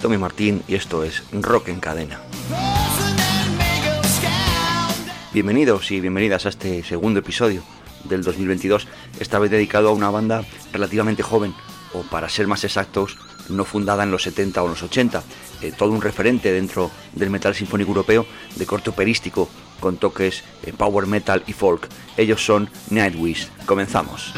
Tommy Martín y esto es Rock en Cadena. Bienvenidos y bienvenidas a este segundo episodio del 2022, esta vez dedicado a una banda relativamente joven, o para ser más exactos, no fundada en los 70 o los 80, eh, todo un referente dentro del metal sinfónico europeo de corte operístico con toques eh, power metal y folk. Ellos son Nightwish. Comenzamos.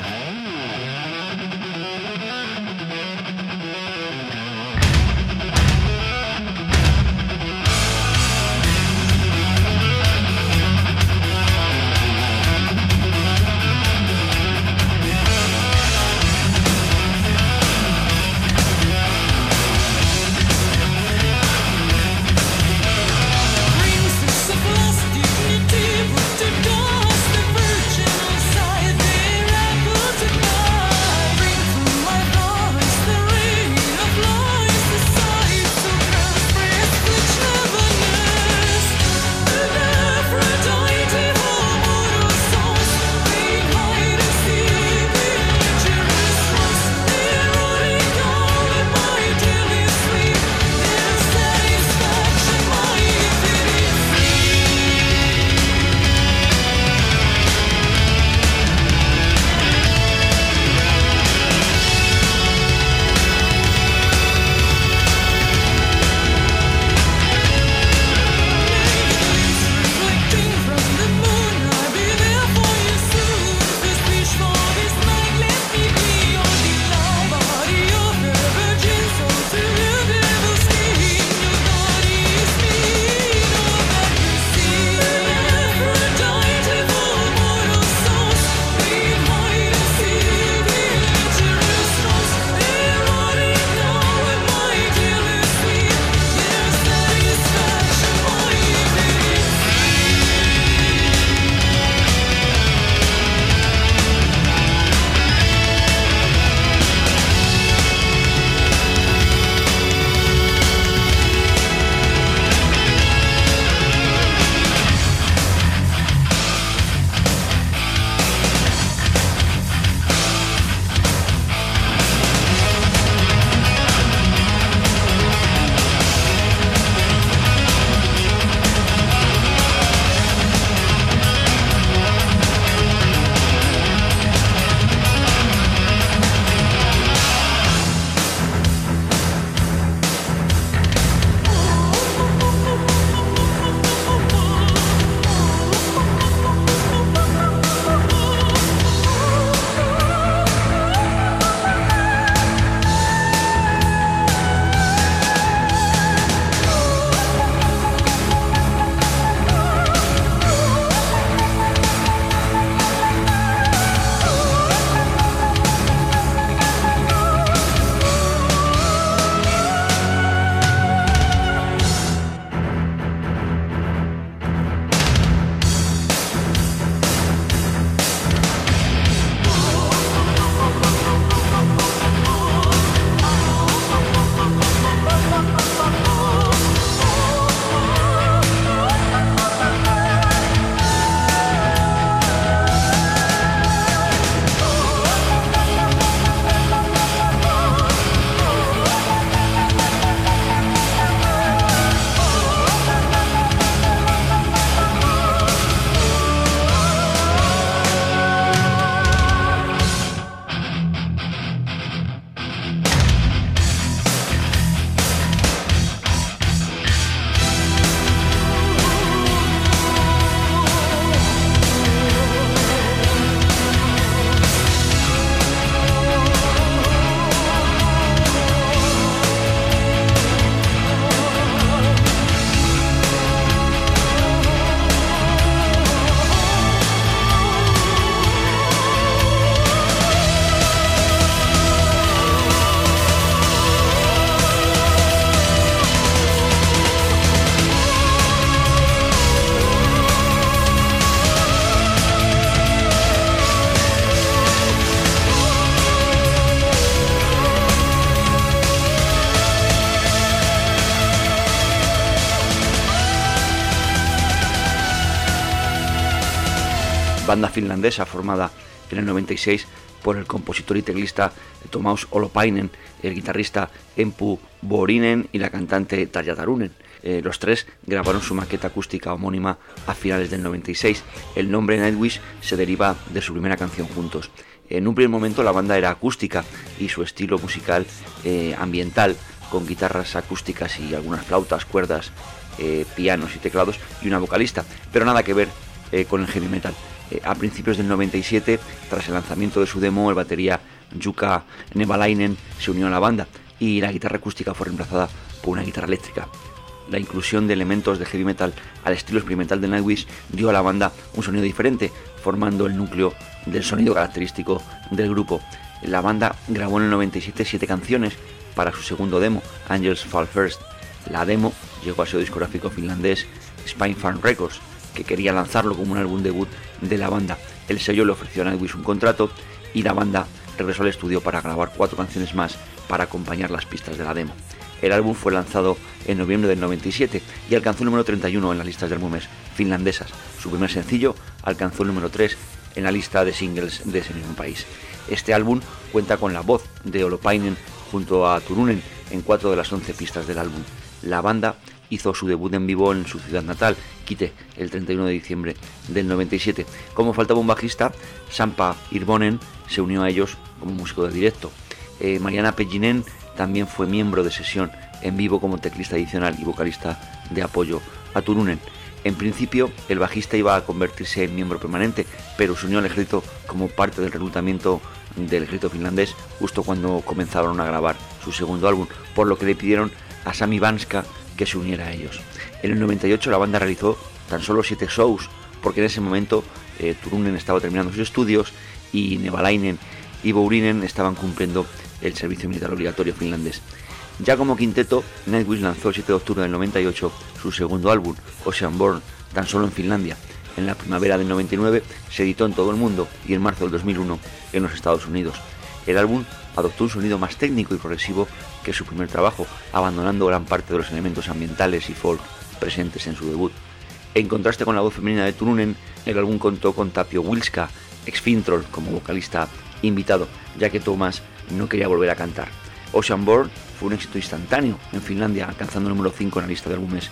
Banda finlandesa formada en el 96 por el compositor y teclista Tomaus Olopainen, el guitarrista Empu Borinen y la cantante Tarja Tarunen. Eh, los tres grabaron su maqueta acústica homónima a finales del 96. El nombre Nightwish se deriva de su primera canción juntos. En un primer momento la banda era acústica y su estilo musical eh, ambiental, con guitarras acústicas y algunas flautas, cuerdas, eh, pianos y teclados y una vocalista, pero nada que ver con el heavy metal. A principios del 97, tras el lanzamiento de su demo, el batería Jukka Nevalainen se unió a la banda y la guitarra acústica fue reemplazada por una guitarra eléctrica la inclusión de elementos de heavy metal al estilo experimental de Nightwish dio a la banda un sonido diferente, formando el núcleo del sonido característico del grupo. La banda grabó en el 97 siete canciones para su segundo demo, Angels Fall First. La demo llegó a su discográfico finlandés Spine Farm Records, que quería lanzarlo como un álbum debut de la banda. El sello le ofreció a Nightwish un contrato y la banda regresó al estudio para grabar cuatro canciones más para acompañar las pistas de la demo. El álbum fue lanzado en noviembre del 97 y alcanzó el número 31 en las listas de álbumes finlandesas. Su primer sencillo alcanzó el número 3 en la lista de singles de ese mismo país. Este álbum cuenta con la voz de Olopainen junto a Turunen en cuatro de las 11 pistas del álbum. La banda hizo su debut en vivo en su ciudad natal, Kite, el 31 de diciembre del 97. Como faltaba un bajista, Sampa Irbonen se unió a ellos como músico de directo. Eh, Mariana Pellinen también fue miembro de sesión en vivo como teclista adicional y vocalista de apoyo a Turunen. En principio, el bajista iba a convertirse en miembro permanente, pero se unió al ejército como parte del reclutamiento del ejército finlandés justo cuando comenzaron a grabar su segundo álbum, por lo que le pidieron a Sami Vanska que se uniera a ellos. En el 98 la banda realizó tan solo siete shows, porque en ese momento eh, Turunen estaba terminando sus estudios y Nevalainen y Bourinen estaban cumpliendo el servicio militar obligatorio finlandés. Ya como quinteto, Nightwish lanzó el 7 de octubre del 98 su segundo álbum, Ocean Born, tan solo en Finlandia. En la primavera del 99 se editó en todo el mundo y en marzo del 2001 en los Estados Unidos. El álbum adoptó un sonido más técnico y progresivo que su primer trabajo, abandonando gran parte de los elementos ambientales y folk presentes en su debut. En contraste con la voz femenina de Turunen, el álbum contó con Tapio Wilska, ex Fintroll, como vocalista invitado, ya que Thomas no quería volver a cantar. Ocean Born fue un éxito instantáneo en Finlandia, alcanzando el número 5 en la lista de álbumes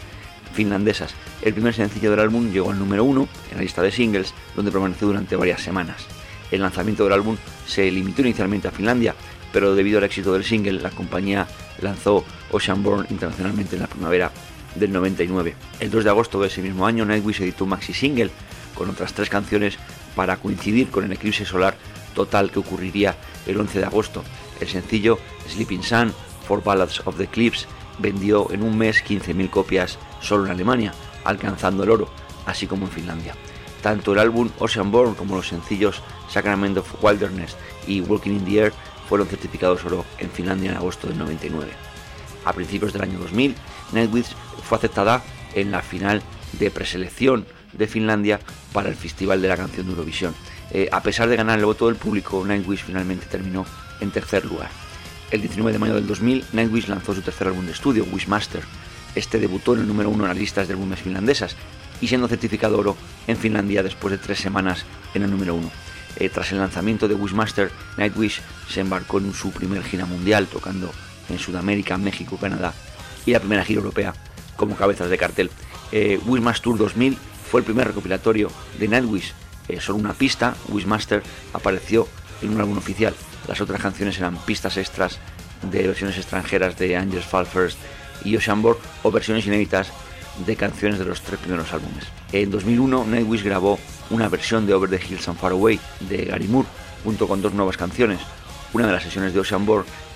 finlandesas. El primer sencillo del álbum llegó al número 1 en la lista de singles, donde permaneció durante varias semanas. El lanzamiento del álbum se limitó inicialmente a Finlandia, pero debido al éxito del single, la compañía lanzó Ocean Born internacionalmente en la primavera del 99. El 2 de agosto de ese mismo año, Nightwish editó un maxi single con otras tres canciones para coincidir con el eclipse solar total que ocurriría el 11 de agosto. El sencillo Sleeping Sun, For Ballads of the Cliffs, vendió en un mes 15.000 copias solo en Alemania, alcanzando el oro, así como en Finlandia. Tanto el álbum Ocean Born como los sencillos Sacrament of Wilderness y Walking in the Air fueron certificados oro en Finlandia en agosto del 99. A principios del año 2000, Nightwish fue aceptada en la final de preselección de Finlandia para el Festival de la Canción de Eurovisión. Eh, a pesar de ganar el voto del público, Nightwish finalmente terminó en tercer lugar. El 19 de mayo del 2000, Nightwish lanzó su tercer álbum de estudio, Wishmaster. Este debutó en el número uno en las listas de álbumes finlandesas y siendo certificado oro en Finlandia después de tres semanas en el número uno. Eh, tras el lanzamiento de Wishmaster, Nightwish se embarcó en su primer gira mundial, tocando en Sudamérica, México, Canadá y la primera gira europea como cabezas de cartel. Eh, Wishmaster 2000 fue el primer recopilatorio de Nightwish eh, solo una pista, Wishmaster, apareció en un álbum oficial. Las otras canciones eran pistas extras de versiones extranjeras de Angels Fall First y Ocean o versiones inéditas de canciones de los tres primeros álbumes. En 2001, Nightwish grabó una versión de Over the Hills and Far Away de Gary Moore, junto con dos nuevas canciones, una de las sesiones de Ocean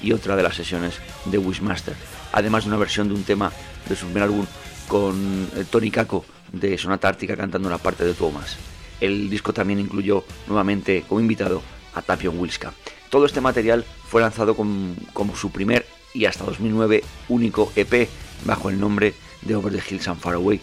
y otra de las sesiones de Wishmaster, además de una versión de un tema de su primer álbum con eh, Tony Kako de Sonata Ártica cantando la parte de Thomas. El disco también incluyó nuevamente como invitado a Tapion Wilska. Todo este material fue lanzado como su primer y hasta 2009 único EP bajo el nombre de Over the Hills and Far Away.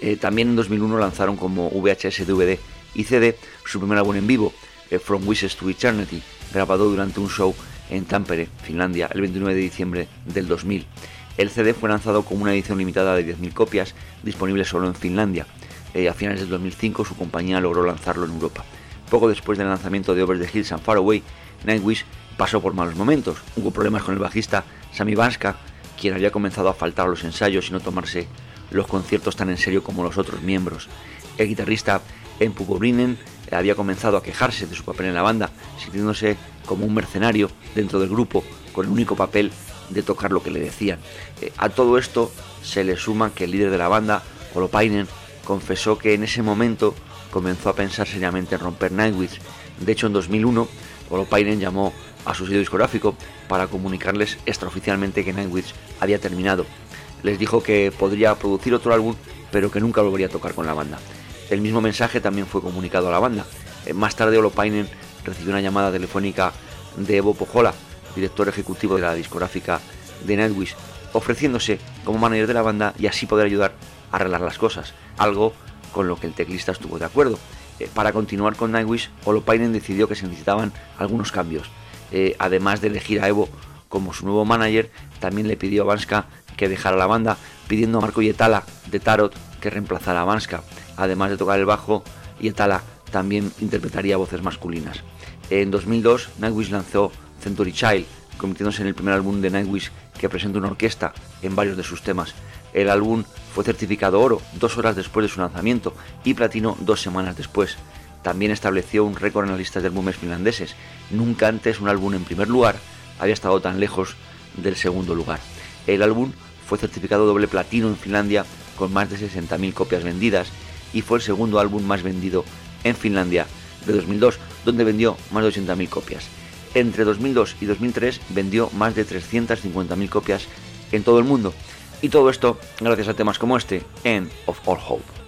Eh, también en 2001 lanzaron como VHS, DVD y CD su primer álbum en vivo, eh, From Wishes to Eternity, grabado durante un show en Tampere, Finlandia, el 29 de diciembre del 2000. El CD fue lanzado como una edición limitada de 10.000 copias, disponible solo en Finlandia. Eh, a finales del 2005 su compañía logró lanzarlo en Europa. Poco después del lanzamiento de Over the Hills and Far Away, Nightwish pasó por malos momentos. Hubo problemas con el bajista Sami Vanska, quien había comenzado a faltar a los ensayos y no tomarse los conciertos tan en serio como los otros miembros. El guitarrista Empu Bobrinen había comenzado a quejarse de su papel en la banda, sintiéndose como un mercenario dentro del grupo, con el único papel de tocar lo que le decían. Eh, a todo esto se le suma que el líder de la banda, Holopainen, confesó que en ese momento comenzó a pensar seriamente en romper Nightwish. De hecho, en 2001, Holopainen llamó a su sello discográfico para comunicarles extraoficialmente que Nightwish había terminado. Les dijo que podría producir otro álbum, pero que nunca volvería a tocar con la banda. El mismo mensaje también fue comunicado a la banda. Eh, más tarde, Holopainen recibió una llamada telefónica de Evo Pojola, director ejecutivo de la discográfica de Nightwish, ofreciéndose como manager de la banda y así poder ayudar a arreglar las cosas, algo con lo que el teclista estuvo de acuerdo. Eh, para continuar con Nightwish, Holopainen decidió que se necesitaban algunos cambios. Eh, además de elegir a Evo como su nuevo manager, también le pidió a Vanska que dejara la banda, pidiendo a Marco Yetala de Tarot que reemplazara a Vanska. Además de tocar el bajo, Yetala también interpretaría voces masculinas. En 2002, Nightwish lanzó Century Child, convirtiéndose en el primer álbum de Nightwish que presenta una orquesta en varios de sus temas. El álbum fue certificado oro dos horas después de su lanzamiento y platino dos semanas después. También estableció un récord en las listas de álbumes finlandeses. Nunca antes un álbum en primer lugar había estado tan lejos del segundo lugar. El álbum fue certificado doble platino en Finlandia con más de 60.000 copias vendidas y fue el segundo álbum más vendido en Finlandia de 2002, donde vendió más de 80.000 copias. Entre 2002 y 2003 vendió más de 350.000 copias en todo el mundo. Y todo esto gracias a temas como este, End of All Hope.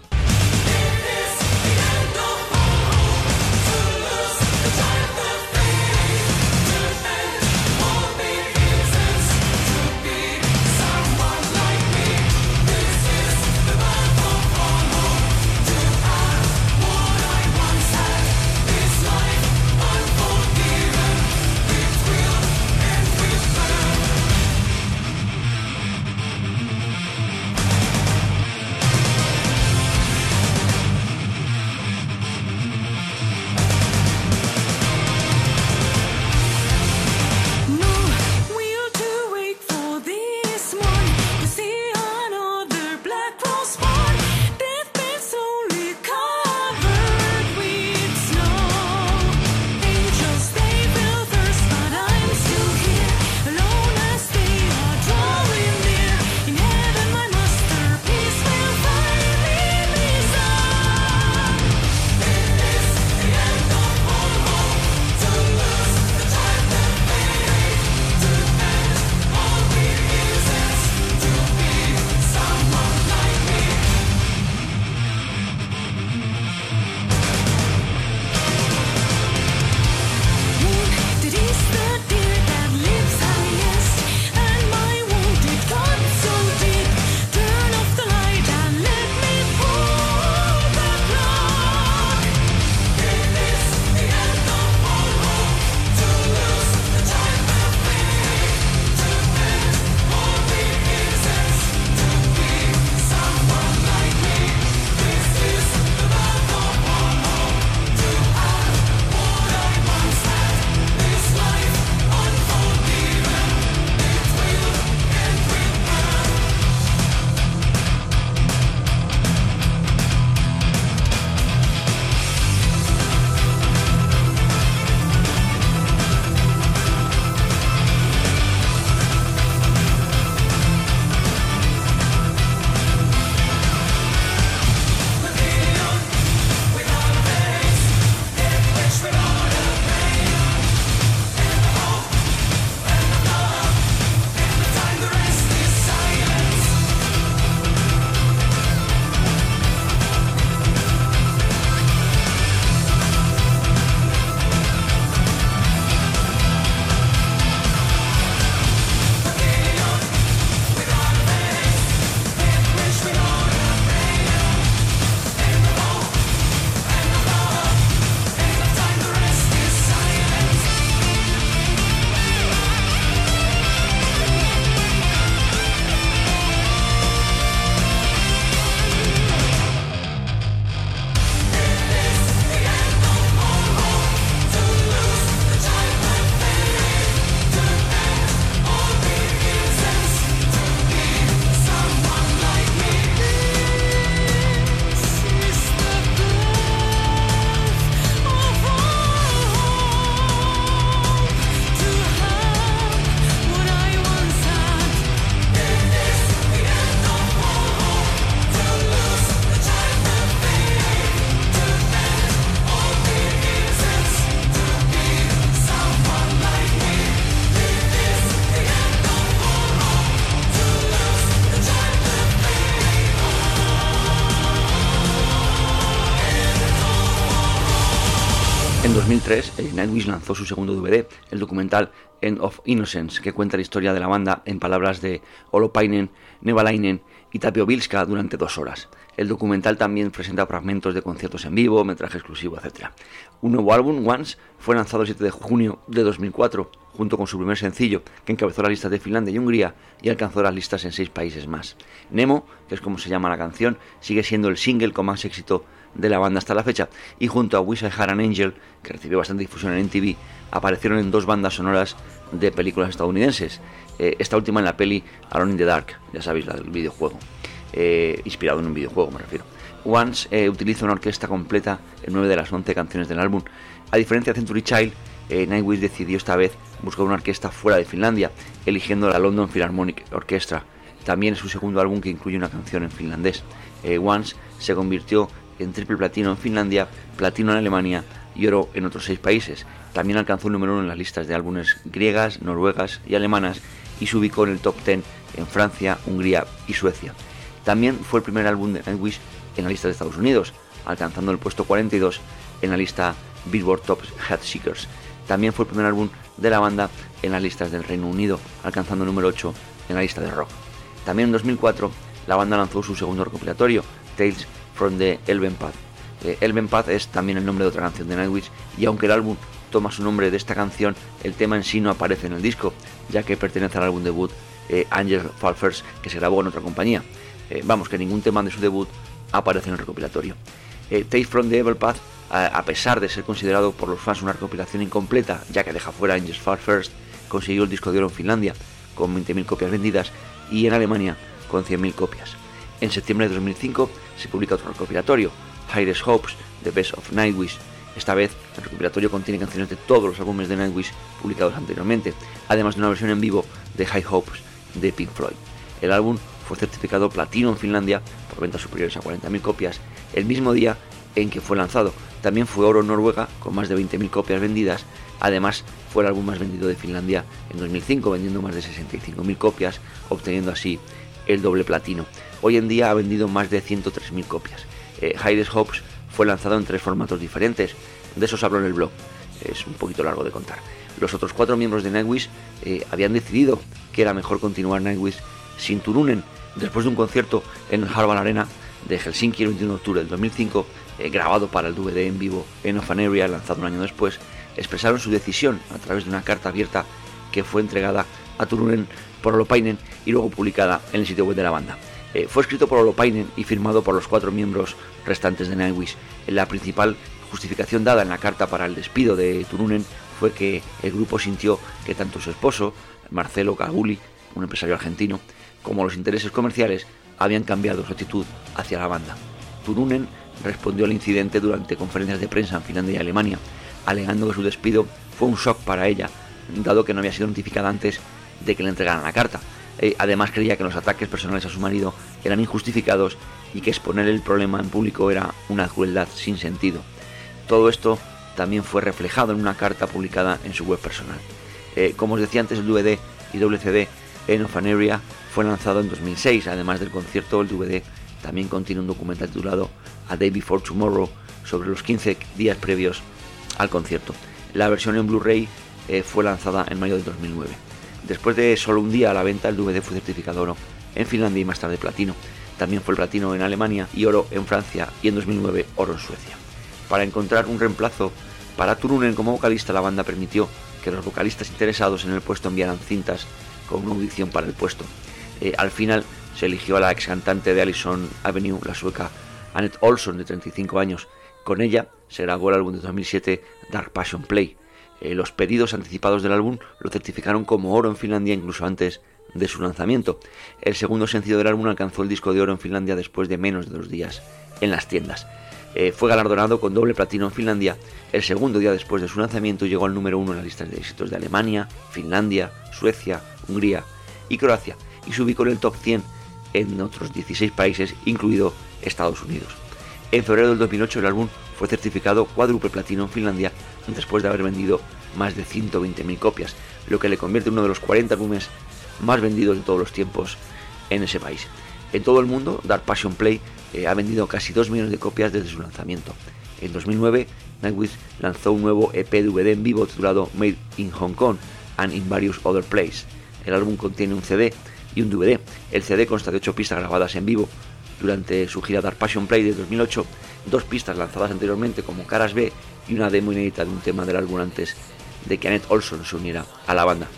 2003, Nightwish lanzó su segundo DVD, el documental End of Innocence, que cuenta la historia de la banda en palabras de Olopainen, Nevalainen y Tapio Vilska durante dos horas. El documental también presenta fragmentos de conciertos en vivo, metraje exclusivo, etc. Un nuevo álbum, Once, fue lanzado el 7 de junio de 2004, junto con su primer sencillo, que encabezó las listas de Finlandia y Hungría y alcanzó las listas en seis países más. Nemo, que es como se llama la canción, sigue siendo el single con más éxito de la banda hasta la fecha, y junto a Wish I Had an Angel, que recibió bastante difusión en MTV, aparecieron en dos bandas sonoras de películas estadounidenses. Eh, esta última en la peli Alone in the Dark, ya sabéis, la del videojuego, eh, inspirado en un videojuego me refiero. Once eh, utiliza una orquesta completa en nueve de las once canciones del álbum. A diferencia de Century Child, Nightwish decidió esta vez buscar una orquesta fuera de Finlandia, eligiendo la London Philharmonic Orchestra. También es su segundo álbum que incluye una canción en finlandés. Once se convirtió en triple platino en Finlandia, platino en Alemania y oro en otros seis países. También alcanzó un número uno en las listas de álbumes griegas, noruegas y alemanas y se ubicó en el top 10 en Francia, Hungría y Suecia. También fue el primer álbum de Nightwish en la lista de Estados Unidos, alcanzando el puesto 42 en la lista Billboard Top Seekers. También fue el primer álbum de la banda en las listas del Reino Unido, alcanzando el número 8 en la lista de rock. También en 2004 la banda lanzó su segundo recopilatorio, Tales from the Elven Path. Eh, Elven Path es también el nombre de otra canción de Nightwish y aunque el álbum toma su nombre de esta canción, el tema en sí no aparece en el disco, ya que pertenece al álbum debut eh, Angel Fall First, que se grabó en otra compañía. Eh, vamos, que ningún tema de su debut aparece en el recopilatorio. Tales from the Evil Path, a, pesar de ser considerado por los fans una recopilación incompleta, ya que deja fuera Angel Fall First, consiguió el disco de oro en Finlandia con 20.000 copias vendidas y en Alemania con 100.000 copias. En septiembre de 2005 se publica otro recopilatorio, Highest Hopes, The Best of Nightwish. Esta vez el recopilatorio contiene canciones de todos los álbumes de Nightwish publicados anteriormente, además de una versión en vivo de High Hopes de Pink Floyd. El álbum fue certificado platino en Finlandia por ventas superiores a 40.000 copias el mismo día en que fue lanzado. También fue oro en Noruega con más de 20.000 copias vendidas. Además, fue el álbum más vendido de Finlandia en 2005, vendiendo más de 65.000 copias, obteniendo así el doble platino. Hoy en día ha vendido más de 103.000 copias. Eh, Hopes fue lanzado en tres formatos diferentes, de esos hablo en el blog, es un poquito largo de contar. Los otros cuatro miembros de Nightwish eh, habían decidido que era mejor continuar Nightwish sin Turunen. Después de un concierto en el Harvard Arena de Helsinki el 21 de octubre del 2005, eh, grabado para el DVD en vivo en Off Area, lanzado un año después, expresaron su decisión a través de una carta abierta que fue entregada a Turunen por Olopainen y luego publicada en el sitio web de la banda. Eh, fue escrito por Olopainen y firmado por los cuatro miembros restantes de Nightwish. La principal justificación dada en la carta para el despido de Turunen fue que el grupo sintió que tanto su esposo, Marcelo Caguli, un empresario argentino, como los intereses comerciales habían cambiado su actitud hacia la banda. Turunen respondió al incidente durante conferencias de prensa en Finlandia y Alemania, alegando que su despido fue un shock para ella, dado que no había sido notificada antes de que le entregaran la carta. Eh, además creía que los ataques personales a su marido eran injustificados y que exponer el problema en público era una crueldad sin sentido. Todo esto también fue reflejado en una carta publicada en su web personal. Eh, como os decía antes, el DVD y WCD en of Area fue lanzado en 2006. Además del concierto, el DVD también contiene un documental titulado A Day Before Tomorrow sobre los 15 días previos al concierto. La versión en Blu-ray eh, fue lanzada en mayo de 2009. Después de solo un día a la venta, el DVD fue certificado oro en Finlandia y más tarde platino. También fue platino en Alemania y oro en Francia y en 2009 oro en Suecia. Para encontrar un reemplazo para Turunen como vocalista, la banda permitió que los vocalistas interesados en el puesto enviaran cintas con una audición para el puesto. Eh, al final se eligió a la ex cantante de Allison Avenue, la sueca Annette Olson, de 35 años. Con ella se grabó el álbum de 2007 Dark Passion Play. Eh, los pedidos anticipados del álbum lo certificaron como oro en Finlandia incluso antes de su lanzamiento. El segundo sencillo del álbum alcanzó el disco de oro en Finlandia después de menos de dos días en las tiendas. Eh, fue galardonado con doble platino en Finlandia. El segundo día después de su lanzamiento llegó al número uno en las listas de éxitos de Alemania, Finlandia, Suecia, Hungría y Croacia y se ubicó en el top 100 en otros 16 países, incluido Estados Unidos. En febrero del 2008 el álbum fue certificado cuádruple platino en Finlandia después de haber vendido más de 120.000 copias, lo que le convierte en uno de los 40 álbumes más vendidos de todos los tiempos en ese país. En todo el mundo, Dark Passion Play eh, ha vendido casi 2 millones de copias desde su lanzamiento. En 2009, Nightwish lanzó un nuevo EP DVD en vivo titulado Made in Hong Kong and in Various Other Places. El álbum contiene un CD y un DVD. El CD consta de 8 pistas grabadas en vivo durante su gira Dark Passion Play de 2008, dos pistas lanzadas anteriormente como Caras B y una demo inédita de un tema del álbum antes de que Annette Olson se uniera a la banda,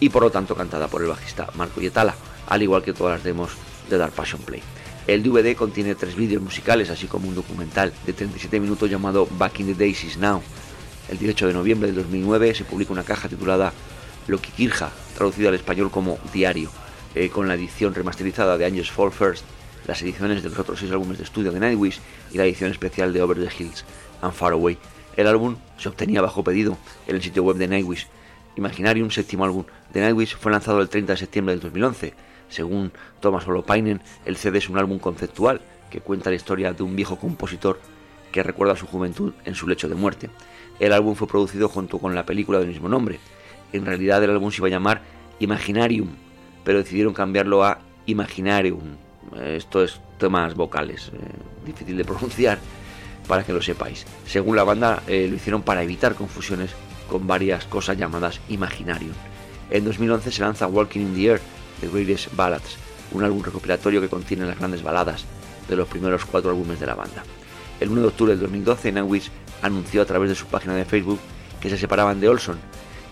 y por lo tanto cantada por el bajista Marco Yetala, al igual que todas las demos de Dark Passion Play. El DVD contiene tres vídeos musicales, así como un documental de 37 minutos llamado Back in the Days is Now. El 18 de noviembre del 2009 se publica una caja titulada Kirja, traducida al español como Diario, eh, con la edición remasterizada de Angels Fall First, las ediciones de los otros seis álbumes de estudio de Nightwish y la edición especial de Over the Hills and Far Away. El álbum se obtenía bajo pedido en el sitio web de Nightwish. Imaginarium, séptimo álbum de Nightwish, fue lanzado el 30 de septiembre del 2011 según Thomas Holopainen, el CD es un álbum conceptual que cuenta la historia de un viejo compositor que recuerda su juventud en su lecho de muerte. El álbum fue producido junto con la película del mismo nombre. En realidad el álbum se iba a llamar Imaginarium, pero decidieron cambiarlo a Imaginarium. Esto es temas vocales, eh, difícil de pronunciar para que lo sepáis. Según la banda eh, lo hicieron para evitar confusiones con varias cosas llamadas Imaginarium. En 2011 se lanza Walking in the Air, The Greatest Ballads, un álbum recopilatorio que contiene las grandes baladas de los primeros cuatro álbumes de la banda. El 1 de octubre del 2012, Nightwish anunció a través de su página de Facebook que se separaban de Olson.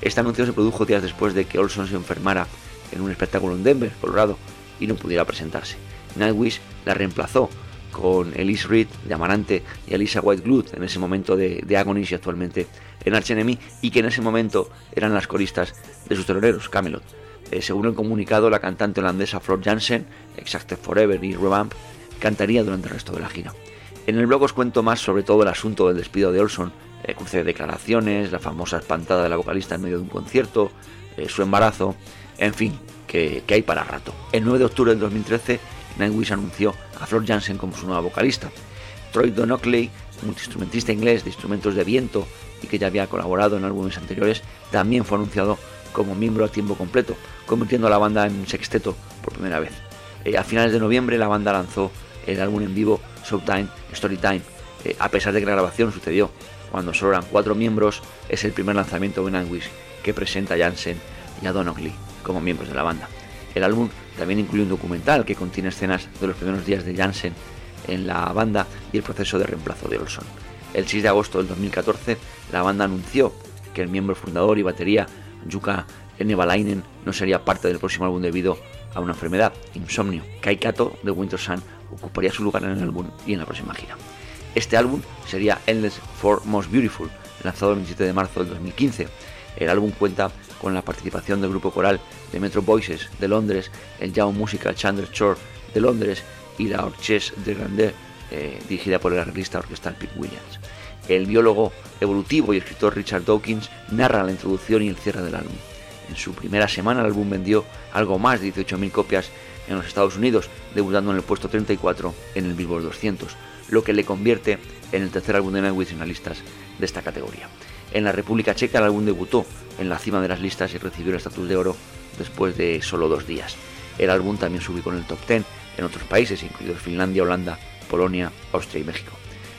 Este anuncio se produjo días después de que Olson se enfermara en un espectáculo en Denver, Colorado, y no pudiera presentarse. Nightwish la reemplazó con Elise Reed de Amarante y Elisa Whiteglood en ese momento de, de Agonies y actualmente en Arch Enemy y que en ese momento eran las coristas de sus teloneros, Camelot. Eh, según el comunicado, la cantante holandesa Flor Jansen, Exacted Forever y Revamp, cantaría durante el resto de la gira. En el blog os cuento más sobre todo el asunto del despido de Olson, el cruce de declaraciones, la famosa espantada de la vocalista en medio de un concierto, eh, su embarazo, en fin, que, hay para rato. El 9 de octubre del 2013, Nightwish anunció a Flor Jansen como su nueva vocalista. Troy Donockley, multiinstrumentista inglés de instrumentos de viento y que ya había colaborado en álbumes anteriores, también fue anunciado como miembro a tiempo completo, convirtiendo a la banda en un sexteto por primera vez. Eh, a finales de noviembre la banda lanzó el álbum en vivo Showtime Storytime, eh, a pesar de que la grabación sucedió cuando solo eran cuatro miembros, es el primer lanzamiento de Nightwish que presenta a Jansen y a Donockley como miembros de la banda. El álbum también incluye un documental que contiene escenas de los primeros días de Jansen en la banda y el proceso de reemplazo de Olson. El 6 de agosto del 2014, la banda anunció que el miembro fundador y batería Yuka Nevalainen no sería parte del próximo álbum debido a una enfermedad, insomnio. Kaikato de Winter Sun ocuparía su lugar en el álbum y en la próxima gira. Este álbum sería Endless for Most Beautiful, lanzado el 27 de marzo del 2015. El álbum cuenta con la participación del grupo coral de Metro Voices de Londres, el Young Musical Chandler Shore de Londres y la Orchestre de Grandeur, eh, dirigida por el arreglista orquestal Pete Williams. El biólogo evolutivo y escritor Richard Dawkins narra la introducción y el cierre del álbum. En su primera semana el álbum vendió algo más de 18.000 copias en los Estados Unidos, debutando en el puesto 34 en el Billboard 200, lo que le convierte en el tercer álbum de Nightwish en las listas de esta categoría. En la República Checa el álbum debutó en la cima de las listas y recibió el estatus de oro después de solo dos días. El álbum también se ubicó en el top 10 en otros países, incluidos Finlandia, Holanda, Polonia, Austria y México.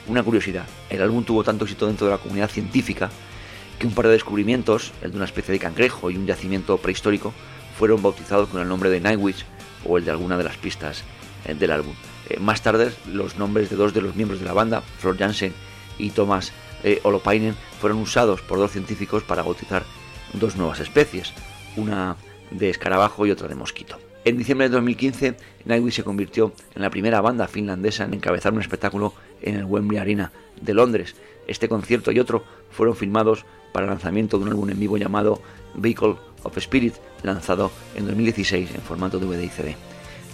Una curiosidad, el álbum tuvo tanto éxito dentro de la comunidad científica que un par de descubrimientos, el de una especie de cangrejo y un yacimiento prehistórico, fueron bautizados con el nombre de Nightwish o el de alguna de las pistas eh, del álbum. Eh, más tarde, los nombres de dos de los miembros de la banda, Flor Jansen y Thomas eh, Holopainen, fueron usados por dos científicos para bautizar dos nuevas especies, una de escarabajo y otra de mosquito. En diciembre de 2015, Nightwish se convirtió en la primera banda finlandesa en encabezar un espectáculo en el Wembley Arena de Londres. Este concierto y otro fueron filmados para el lanzamiento de un álbum en vivo llamado Vehicle of Spirit, lanzado en 2016 en formato DVD y CD.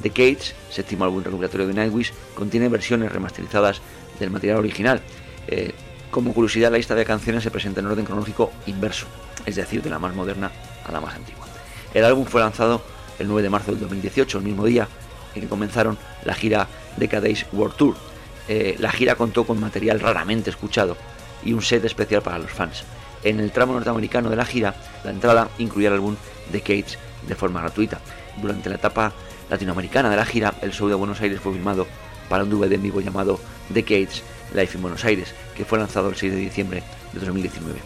The Cage, séptimo álbum recopilatorio de Nightwish, contiene versiones remasterizadas del material original. Eh, como curiosidad, la lista de canciones se presenta en orden cronológico inverso, es decir, de la más moderna a la más antigua. El álbum fue lanzado el 9 de marzo del 2018, el mismo día en que comenzaron la gira Decades World Tour. Eh, la gira contó con material raramente escuchado y un set especial para los fans. En el tramo norteamericano de la gira, la entrada incluía el álbum Cage de forma gratuita. Durante la etapa latinoamericana de la gira, el show de Buenos Aires fue filmado para un DVD en vivo llamado Cage Life in Buenos Aires, que fue lanzado el 6 de diciembre de 2019.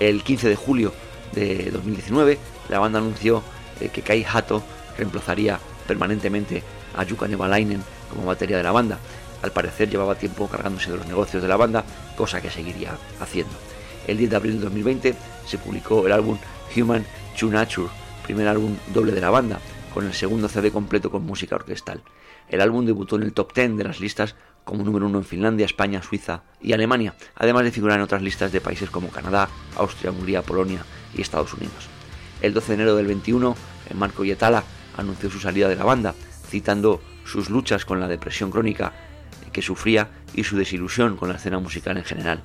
El 15 de julio de 2019, la banda anunció eh, que Kai Hato reemplazaría permanentemente a Jukka Nevalainen como batería de la banda. Al parecer llevaba tiempo cargándose de los negocios de la banda, cosa que seguiría haciendo. El 10 de abril de 2020 se publicó el álbum Human to Nature, primer álbum doble de la banda, con el segundo CD completo con música orquestal. El álbum debutó en el top 10 de las listas como número uno en Finlandia, España, Suiza y Alemania, además de figurar en otras listas de países como Canadá, Austria, Hungría, Polonia y Estados Unidos. El 12 de enero del 21, Marco Yetala anunció su salida de la banda, citando sus luchas con la depresión crónica que sufría y su desilusión con la escena musical en general.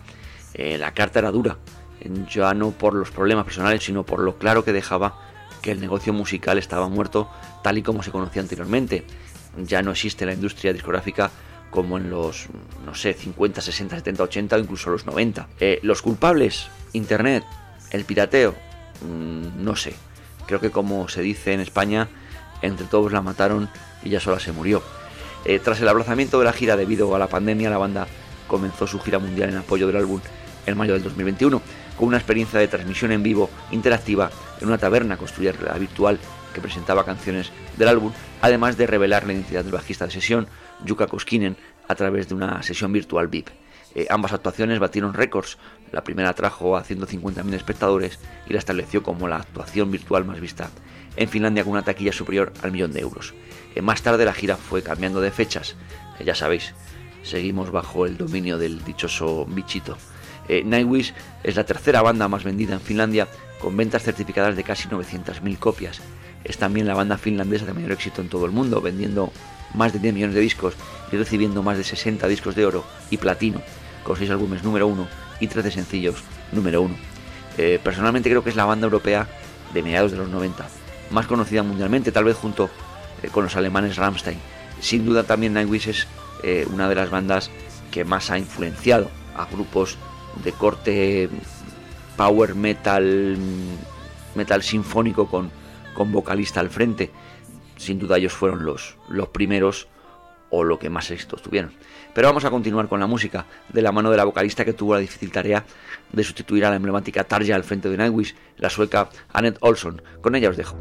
Eh, la carta era dura, ya no por los problemas personales, sino por lo claro que dejaba que el negocio musical estaba muerto tal y como se conocía anteriormente. Ya no existe la industria discográfica como en los, no sé, 50, 60, 70, 80 o incluso los 90. Eh, los culpables, Internet, el pirateo, mm, no sé. Creo que como se dice en España, entre todos la mataron y ya sola se murió. Eh, tras el aplazamiento de la gira debido a la pandemia, la banda comenzó su gira mundial en apoyo del álbum en mayo del 2021, con una experiencia de transmisión en vivo interactiva en una taberna construida virtual que presentaba canciones del álbum, además de revelar la identidad del bajista de sesión, Jukka Koskinen, a través de una sesión virtual VIP. Eh, ambas actuaciones batieron récords. La primera atrajo a 150.000 espectadores y la estableció como la actuación virtual más vista en Finlandia con una taquilla superior al millón de euros. Eh, más tarde la gira fue cambiando de fechas. Eh, ya sabéis, seguimos bajo el dominio del dichoso bichito. Nightwish es la tercera banda más vendida en Finlandia con ventas certificadas de casi 900.000 copias. Es también la banda finlandesa de mayor éxito en todo el mundo, vendiendo más de 10 millones de discos y recibiendo más de 60 discos de oro y platino, con 6 álbumes número 1 y 13 sencillos número 1. Eh, personalmente creo que es la banda europea de mediados de los 90, más conocida mundialmente, tal vez junto eh, con los alemanes Rammstein. Sin duda también Nightwish es eh, una de las bandas que más ha influenciado a grupos de corte power metal, metal sinfónico con, con vocalista al frente sin duda ellos fueron los, los primeros o lo que más éxitos tuvieron. Pero vamos a continuar con la música, de la mano de la vocalista que tuvo la difícil tarea de sustituir a la emblemática Tarja al frente de Nightwish, la sueca Annette Olson. Con ella os dejo.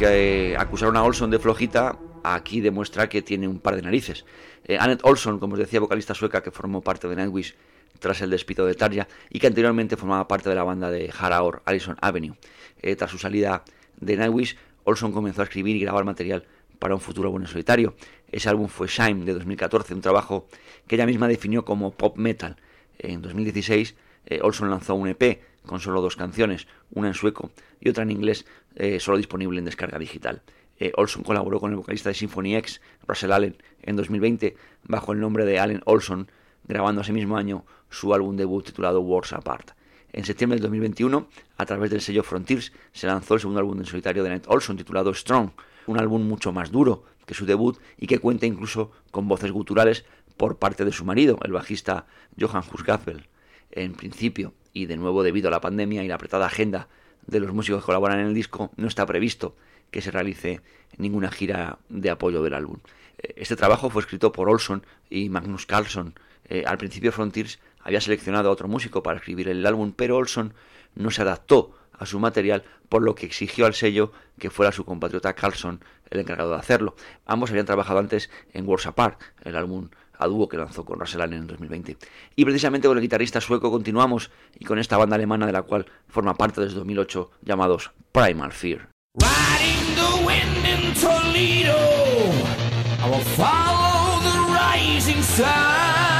Que eh, acusaron a Olson de flojita, aquí demuestra que tiene un par de narices. Eh, Annette Olson, como os decía, vocalista sueca que formó parte de Nightwish tras el despido de Tarja y que anteriormente formaba parte de la banda de Haraor, Allison Avenue. Eh, tras su salida de Nightwish, Olson comenzó a escribir y grabar material para un futuro álbum solitario. Ese álbum fue Shine de 2014, un trabajo que ella misma definió como pop metal. En 2016, eh, Olson lanzó un EP con solo dos canciones, una en sueco y otra en inglés, solo disponible en descarga digital. Eh, Olson colaboró con el vocalista de Symphony X, Russell Allen, en 2020 bajo el nombre de Allen Olson, grabando ese mismo año su álbum debut titulado Wars Apart. En septiembre del 2021, a través del sello Frontiers, se lanzó el segundo álbum en solitario de Ned Olson titulado Strong, un álbum mucho más duro que su debut y que cuenta incluso con voces guturales por parte de su marido, el bajista Johan Husgaffel. En principio, y de nuevo debido a la pandemia y la apretada agenda de los músicos que colaboran en el disco, no está previsto que se realice ninguna gira de apoyo del álbum. Eh, este trabajo fue escrito por Olson y Magnus Carlson. Eh, al principio Frontiers había seleccionado a otro músico para escribir el álbum, pero Olson no se adaptó a su material, por lo que exigió al sello que fuera su compatriota Carlson el encargado de hacerlo. Ambos habían trabajado antes en Wars Apart, el álbum a dúo que lanzó con Russell Allen en 2020. Y precisamente con el guitarrista sueco continuamos y con esta banda alemana de la cual forma parte desde 2008 llamados Primal Fear. Riding the wind in Toledo, I will follow the rising sun.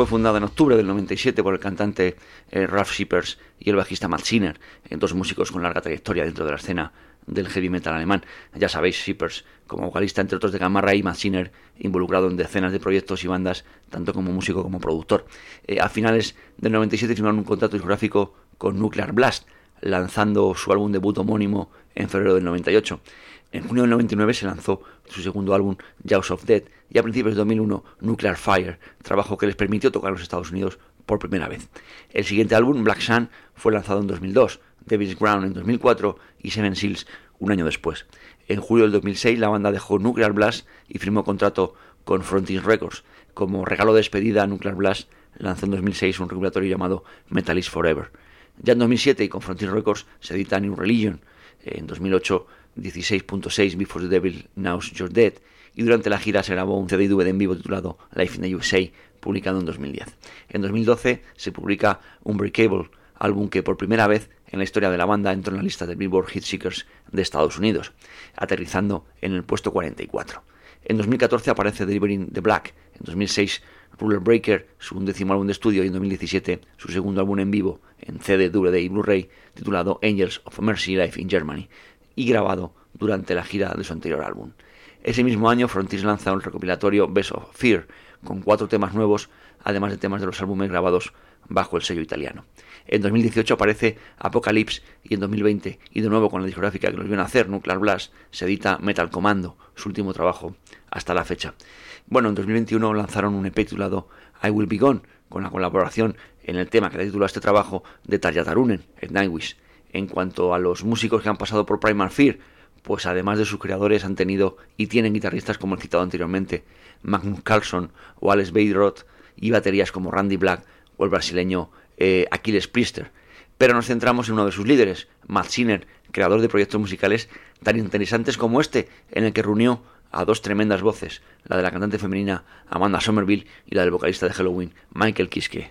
Fue fundada en octubre del 97 por el cantante eh, Ralph Shippers y el bajista Matt Sinner, dos músicos con larga trayectoria dentro de la escena del heavy metal alemán. Ya sabéis, Shippers, como vocalista entre otros de Gamma Ray, Matt Sinner, involucrado en decenas de proyectos y bandas, tanto como músico como productor. Eh, a finales del 97 firmaron un contrato discográfico con Nuclear Blast, lanzando su álbum debut homónimo en febrero del 98. En junio del 99 se lanzó su segundo álbum, Jaws of Death, y a principios de 2001, Nuclear Fire, trabajo que les permitió tocar en los Estados Unidos por primera vez. El siguiente álbum, Black Sun, fue lanzado en 2002, Devil's Ground en 2004 y Seven Seals un año después. En julio del 2006 la banda dejó Nuclear Blast y firmó contrato con Frontier Records. Como regalo de despedida a Nuclear Blast lanzó en 2006 un regulatorio llamado Metal is Forever. Ya en 2007 y con Frontier Records se edita New Religion. En 2008 16.6 Before the Devil Knows You're Dead y durante la gira se grabó un CD y en vivo titulado Life in the USA, publicado en 2010. En 2012 se publica Unbreakable, álbum que por primera vez en la historia de la banda entró en la lista de Billboard Hit Seekers de Estados Unidos, aterrizando en el puesto 44. En 2014 aparece Delivering the Black, en 2006 Ruler Breaker, su undécimo álbum de estudio, y en 2017 su segundo álbum en vivo en CD, DVD y Blu-ray, titulado Angels of Mercy Life in Germany, y grabado durante la gira de su anterior álbum. Ese mismo año Frontiers lanza un recopilatorio Best of Fear, con cuatro temas nuevos, además de temas de los álbumes grabados bajo el sello italiano. En 2018 aparece Apocalypse y en 2020, y de nuevo con la discográfica que los vio nacer, Nuclear Blast, se edita Metal Commando, su último trabajo hasta la fecha. Bueno, en 2021 lanzaron un EP titulado I Will Be Gone, con la colaboración en el tema que da título a este trabajo de Tarja Tarunen, en Nightwish. En cuanto a los músicos que han pasado por Primal Fear, pues además de sus creadores han tenido y tienen guitarristas como el citado anteriormente, Magnus Carlson o Alex Beidroth, y baterías como Randy Black o el brasileño eh, Aquiles Priester. Pero nos centramos en uno de sus líderes, Matt Sinner, creador de proyectos musicales tan interesantes como este, en el que reunió a dos tremendas voces, la de la cantante femenina Amanda Somerville y la del vocalista de Halloween, Michael Kiske.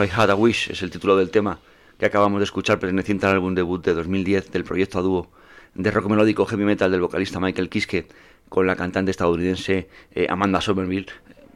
I Had a Wish es el título del tema que acabamos de escuchar perteneciente al álbum debut de 2010 del proyecto a dúo de rock melódico heavy metal del vocalista Michael Kiske con la cantante estadounidense eh, Amanda Somerville,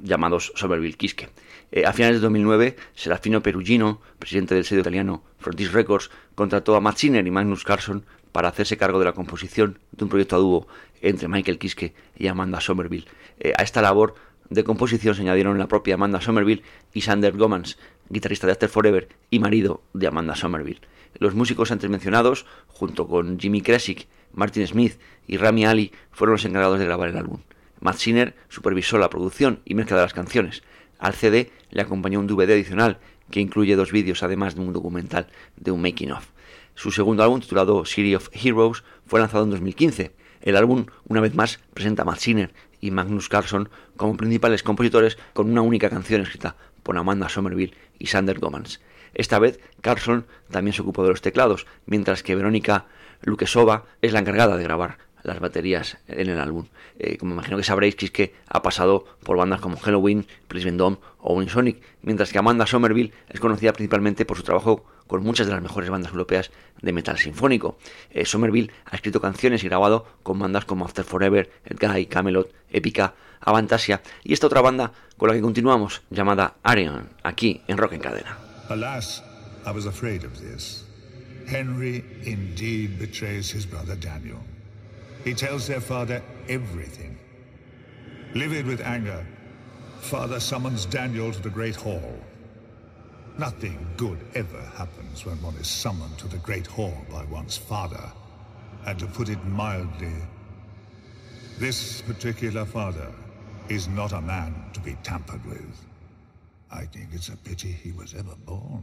llamados Somerville Kiske. Eh, a finales de 2009, Serafino Perugino, presidente del sello italiano Frontis Records, contrató a Matt Sinner y Magnus Carlson para hacerse cargo de la composición de un proyecto a dúo entre Michael Kiske y Amanda Somerville. Eh, a esta labor de composición se añadieron la propia Amanda Somerville y Sander Gomans, guitarrista de After Forever y marido de Amanda Somerville. Los músicos antes mencionados, junto con Jimmy Kresick, Martin Smith y Rami Ali, fueron los encargados de grabar el álbum. Matt Sinner supervisó la producción y mezcla de las canciones. Al CD le acompañó un DVD adicional que incluye dos vídeos además de un documental de un making of. Su segundo álbum, titulado City of Heroes, fue lanzado en 2015. El álbum, una vez más, presenta a Matt Sinner y Magnus Carlson como principales compositores con una única canción escrita por Amanda Somerville y Sander Gomans. Esta vez Carlson también se ocupó de los teclados, mientras que Verónica Lukesova es la encargada de grabar las baterías en el álbum. Eh, como imagino que sabréis, que ha pasado por bandas como Halloween, Please Dome o Unisonic, mientras que Amanda Somerville es conocida principalmente por su trabajo con muchas de las mejores bandas europeas de metal sinfónico. Eh, Somerville ha escrito canciones y grabado con bandas como After Forever, Guy, Camelot, Epica, Avantasia y esta otra banda con la que continuamos, llamada Arion, aquí en Rock en Cadena. Alas, I was afraid of this. Henry indeed betrays his brother Daniel. He tells their father everything. Livid with anger, father summons Daniel to the Great Hall. Nothing good ever happens when one is summoned to the Great Hall by one's father. And to put it mildly, this particular father is not a man to be tampered with. I think it's a pity he was ever born.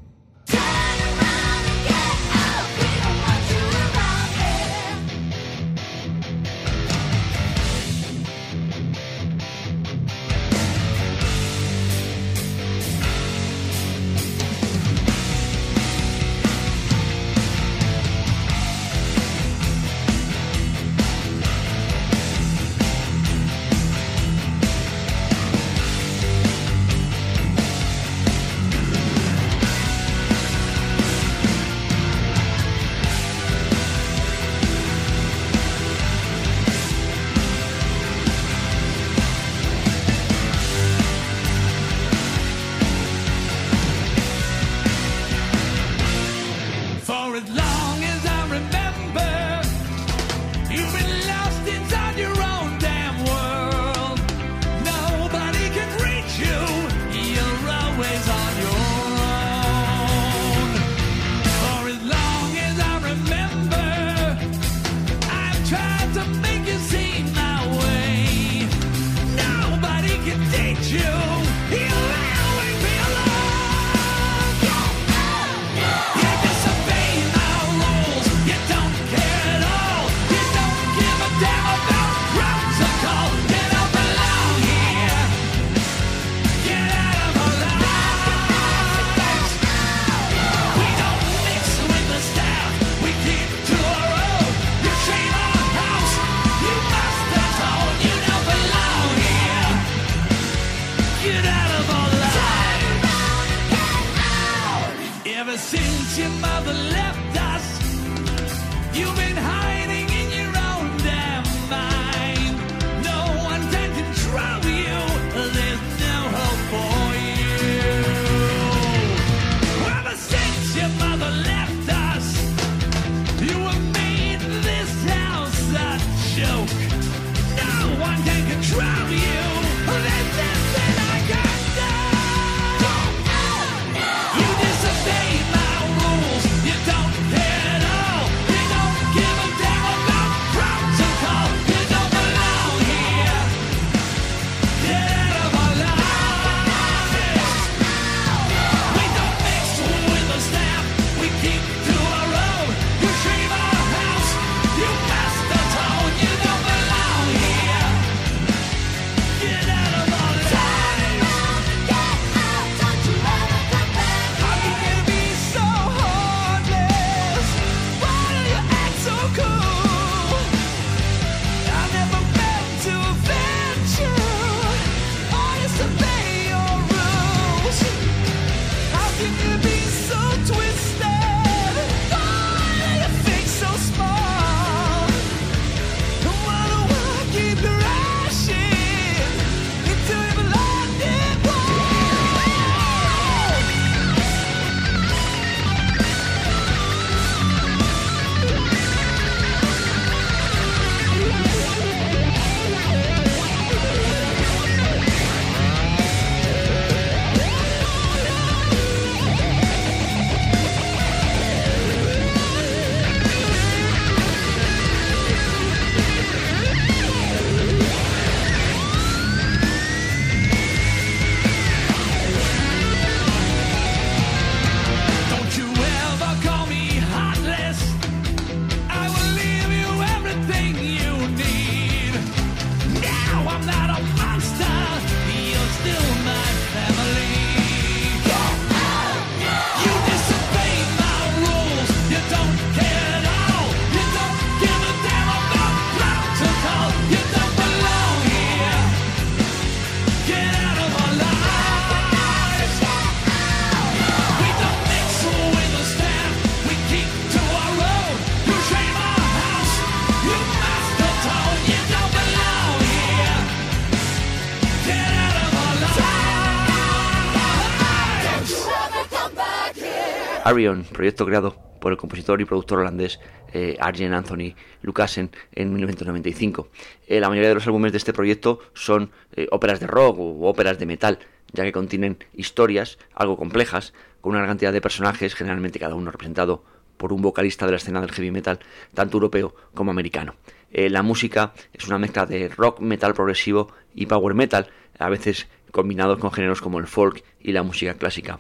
Arion, proyecto creado por el compositor y productor holandés eh, Arjen Anthony Lucassen en 1995. Eh, la mayoría de los álbumes de este proyecto son eh, óperas de rock o óperas de metal, ya que contienen historias algo complejas, con una gran cantidad de personajes, generalmente cada uno representado por un vocalista de la escena del heavy metal, tanto europeo como americano. la música es una mezcla de rock, metal progresivo y power metal, a veces combinados con géneros como el folk y la música clásica.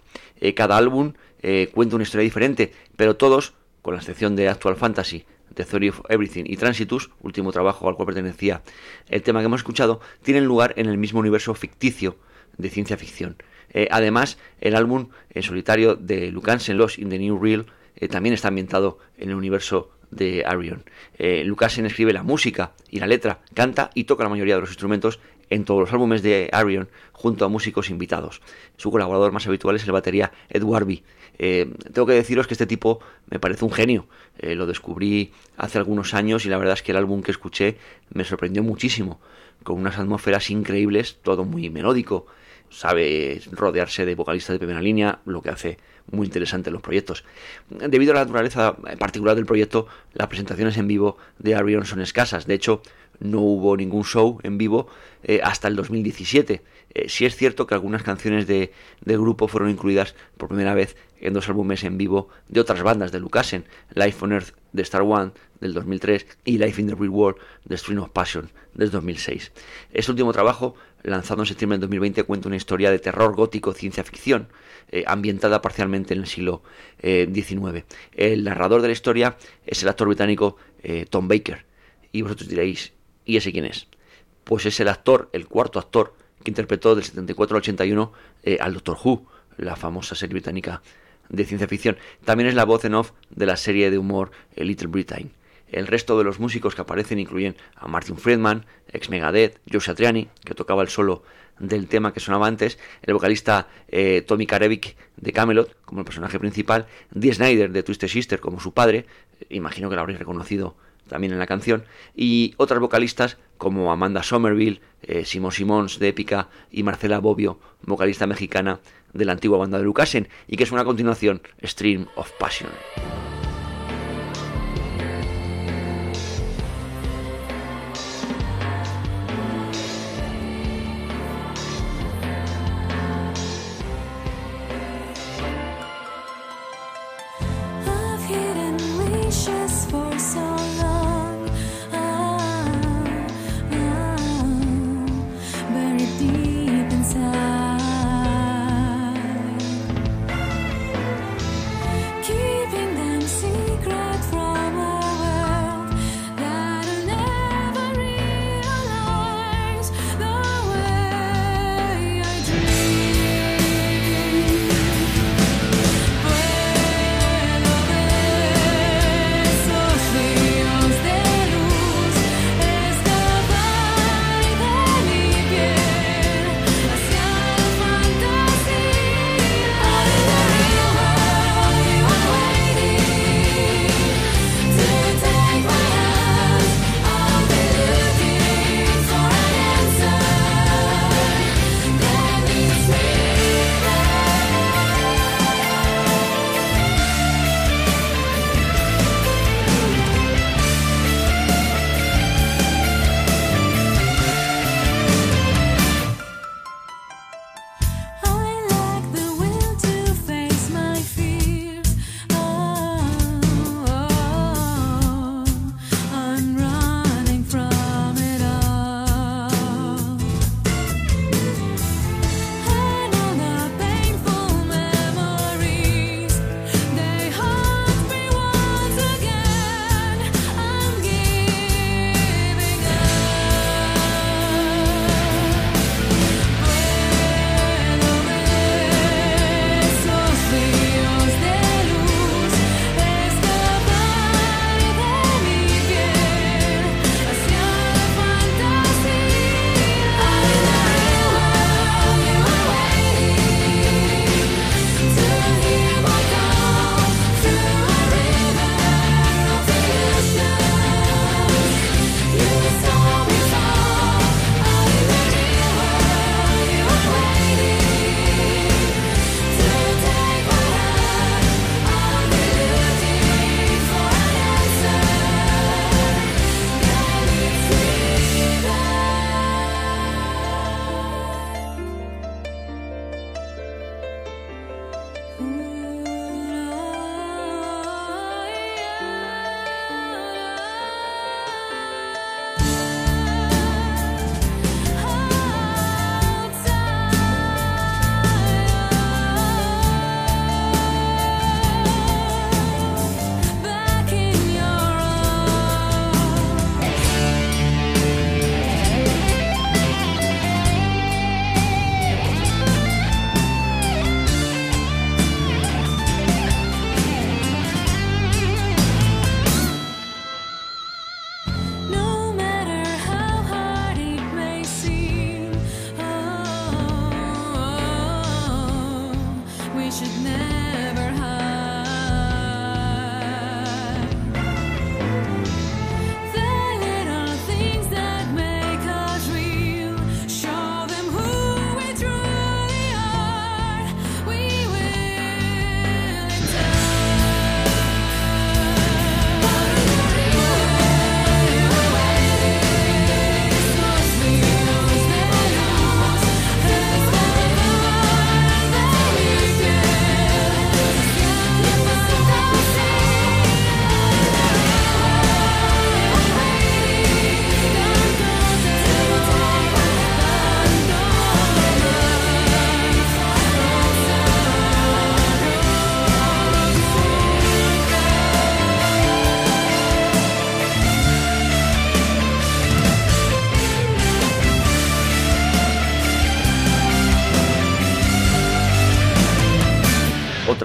cada álbum cuenta una historia diferente, pero todos con la excepción de Actual Fantasy, The Theory of Everything y Transitus, último trabajo al cual pertenecía el tema que hemos escuchado, tienen lugar en el mismo universo ficticio de ciencia ficción. Eh, además, el álbum en solitario de Lucansen Lost in the New Real eh, también está ambientado en el universo de Arion. Eh, Lucansen escribe la música y la letra, canta y toca la mayoría de los instrumentos en todos los álbumes de Arion junto a músicos invitados. Su colaborador más habitual es el batería Edward B. Eh, tengo que deciros que este tipo me parece un genio. Eh, lo descubrí hace algunos años y la verdad es que el álbum que escuché me sorprendió muchísimo, con unas atmósferas increíbles, todo muy melódico. Sabe rodearse de vocalistas de primera línea, lo que hace muy interesante los proyectos. Debido a la naturaleza particular del proyecto, las presentaciones en vivo de Arion son escasas. De hecho, no hubo ningún show en vivo eh, hasta el 2017. Eh, sí es cierto que algunas canciones de, del grupo fueron incluidas por primera vez en dos álbumes en vivo de otras bandas de Lucasen, Life on Earth de Star One del 2003 y Life in the Real World de Stream of Passion del 2006. Este último trabajo, lanzado en septiembre del 2020, cuenta una historia de terror gótico ciencia ficción, eh, ambientada parcialmente en el siglo XIX. El narrador de la historia es el actor británico Tom Baker. Y vosotros diréis, ¿Y ese quién es? Pues es el actor, el cuarto actor que interpretó del 74 al 81 eh, al Doctor Who, la famosa serie británica de ciencia ficción. También es la voz en off de la serie de humor eh, Little Britain. El resto de los músicos que aparecen incluyen a Martin Friedman, ex Megadeth, Joe Satriani, que tocaba el solo del tema que sonaba antes, el vocalista eh, Tommy Karevic de Camelot como el personaje principal, Dee Snyder de Twisted Sister como su padre, imagino que lo habréis reconocido también en la canción, y otras vocalistas como Amanda Somerville, eh, Simons de Épica y Marcela Bobbio, vocalista mexicana de la antigua banda de Lucasen, y que es una continuación, Stream of Passion.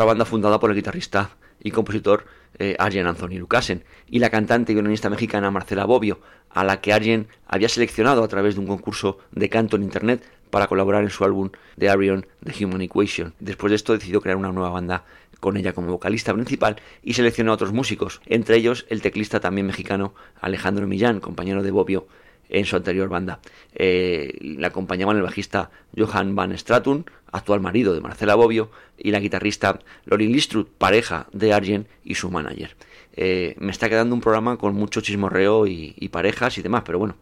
Banda fundada por el guitarrista y compositor eh, Arjen Anthony Lucasen, y la cantante y violinista mexicana Marcela Bobbio, a la que Arjen había seleccionado a través de un concurso de canto en internet para colaborar en su álbum The Arion The Human Equation. Después de esto decidió crear una nueva banda con ella como vocalista principal y seleccionó a otros músicos, entre ellos el teclista también mexicano Alejandro Millán, compañero de Bobbio en su anterior banda. Eh, le acompañaban el bajista Johan Van Stratun, actual marido de Marcela Bobbio, y la guitarrista Lorin Listrud, pareja de Arjen y su manager. Eh, me está quedando un programa con mucho chismorreo y, y, parejas y demás, pero bueno,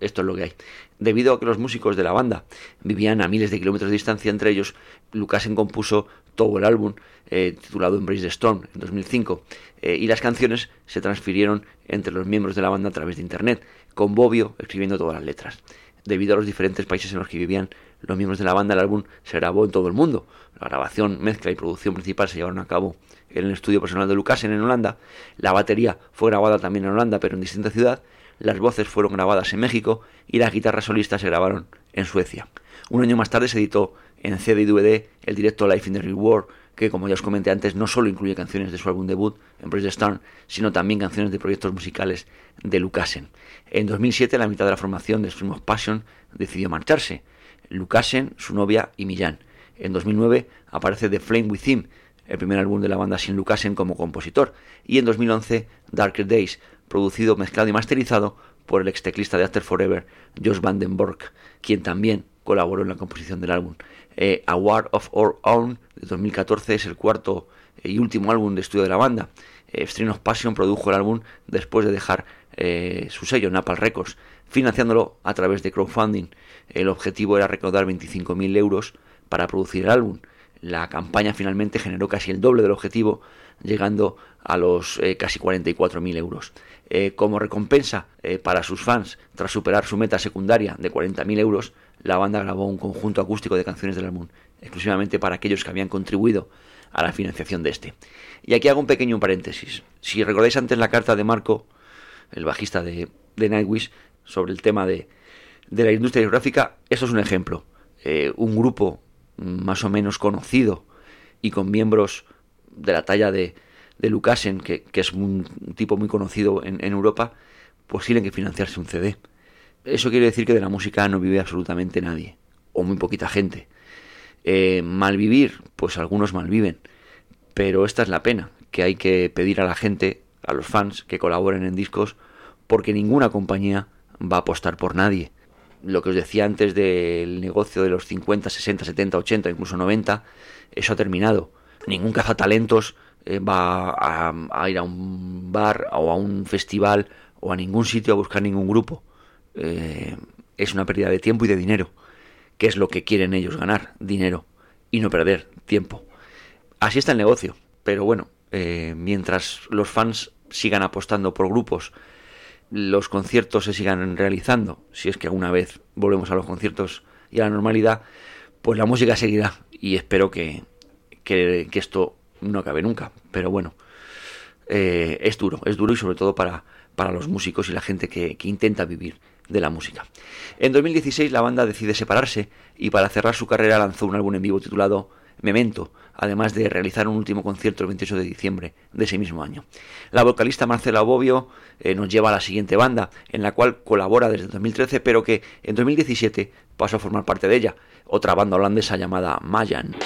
esto es lo que hay. Debido a que los músicos de la banda vivían a miles de kilómetros de distancia entre ellos, Lucasen compuso todo el álbum eh, titulado Embrace the Storm en 2005 eh, y las canciones se transfirieron entre los miembros de la banda a través de internet, con Bobbio escribiendo todas las letras. Debido a los diferentes países en los que vivían los miembros de la banda, el álbum se grabó en todo el mundo. La grabación, mezcla y producción principal se llevaron a cabo en el estudio personal de Lucasen en Holanda. La batería fue grabada también en Holanda, pero en distinta ciudad. Las voces fueron grabadas en México y las guitarras solistas se grabaron en Suecia. Un año más tarde se editó en CD y DVD el directo Life in the Real World, que como ya os comenté antes no solo incluye canciones de su álbum debut, Embrace the Storm, sino también canciones de proyectos musicales de Lucasen. En 2007 la mitad de la formación de Stream of Passion decidió marcharse, Lucasen, su novia y Millán. En 2009 aparece The Flame Within, el primer álbum de la banda sin Lucasen como compositor, y en 2011 Darker Days, producido, mezclado y masterizado por el ex teclista de After Forever, Josh Vandenborg, quien también colaboró en la composición del álbum. Eh, A of Our Own de 2014 es el cuarto y último álbum de estudio de la banda. Eh, Stream of Passion produjo el álbum después de dejar eh, su sello Napal Records, financiándolo a través de crowdfunding. El objetivo era recaudar 25.000 euros para producir el álbum. La campaña finalmente generó casi el doble del objetivo, llegando a los eh, casi 44.000 euros. Eh, como recompensa para sus fans, tras superar su meta secundaria de 40.000 euros, la banda grabó un conjunto acústico de canciones del álbum, exclusivamente para aquellos que habían contribuido a la financiación de este. Y aquí hago un pequeño paréntesis. Si recordáis antes la carta de Marco, el bajista de, de Nightwish, sobre el tema de, de la industria geográfica, eso es un ejemplo. un grupo más o menos conocido y con miembros de la talla de, de Lucasen, que, que, es un tipo muy conocido en, en, Europa, pues tienen que financiarse un CD. Eso quiere decir que de la música no vive absolutamente nadie, o muy poquita gente. Eh, malvivir, pues algunos malviven, pero esta es la pena, que hay que pedir a la gente, a los fans, que colaboren en discos, porque ninguna compañía va a apostar por nadie lo que os decía antes del negocio de los 50, 60, 70, 80, incluso 90, eso ha terminado. Ningún cazatalentos eh, va a, a, ir a un bar o a un festival o a ningún sitio a buscar ningún grupo. Eh, es una pérdida de tiempo y de dinero. ¿Qué es lo que quieren ellos ganar? Dinero y no perder tiempo. Así está el negocio. Pero bueno, eh, mientras los fans sigan apostando por grupos los conciertos se sigan realizando, si es que alguna vez volvemos a los conciertos y a la normalidad, pues la música seguirá y espero que, que, que esto no acabe nunca. Pero bueno, eh, es duro, es duro y sobre todo para, para los músicos y la gente que, que intenta vivir de la música. En 2016 la banda decide separarse y para cerrar su carrera lanzó un álbum en vivo titulado Memento, además de realizar un último concierto el 28 de diciembre de ese mismo año. La vocalista Marcela Bobbio eh, nos lleva a la siguiente banda, en la cual colabora desde 2013, pero que en 2017 pasó a formar parte de ella, otra banda holandesa llamada Mayan.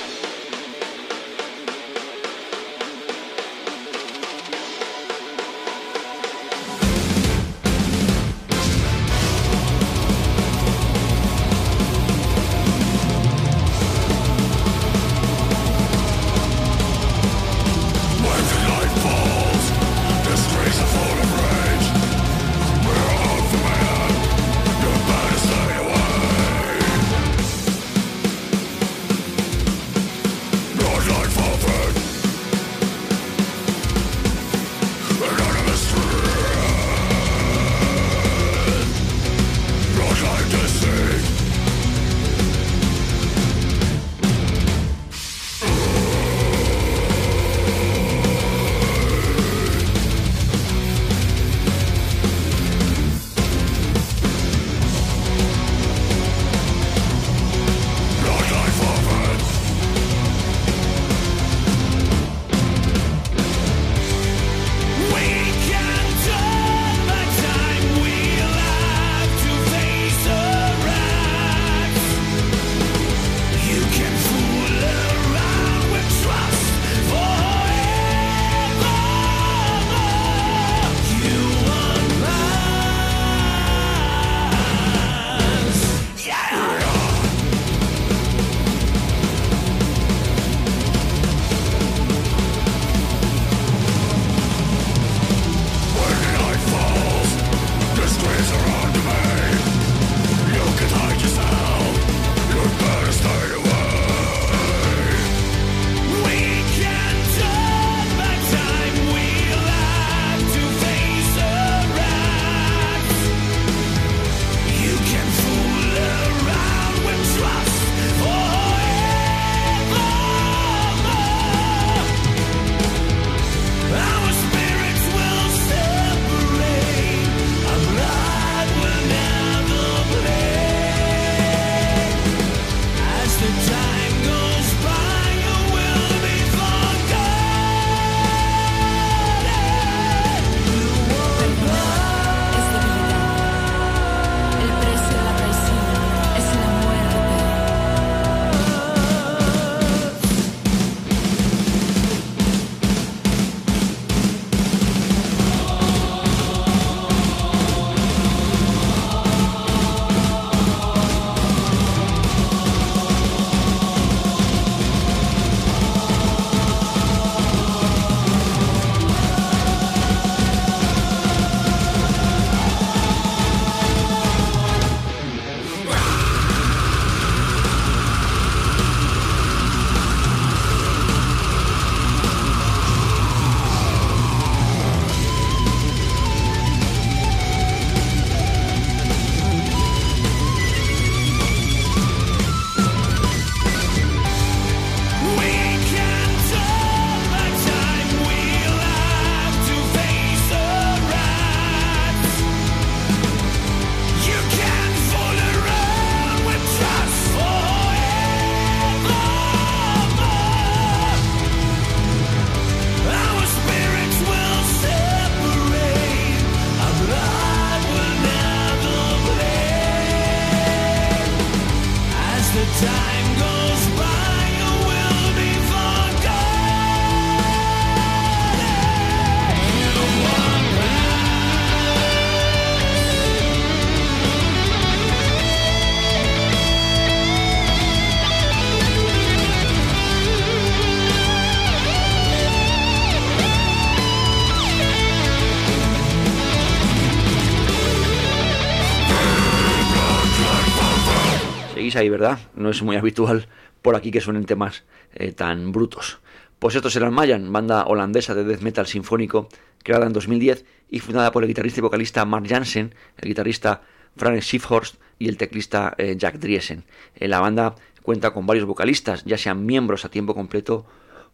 Ahí, ¿verdad? No es muy habitual por aquí que suenen temas eh, tan brutos. Pues estos eran Mayan, banda holandesa de death metal sinfónico, creada en 2010 y fundada por el guitarrista y vocalista Mark Jansen, el guitarrista Frank Schiffhorst y el teclista eh, Jack Driesen. Eh, la banda cuenta con varios vocalistas, ya sean miembros a tiempo completo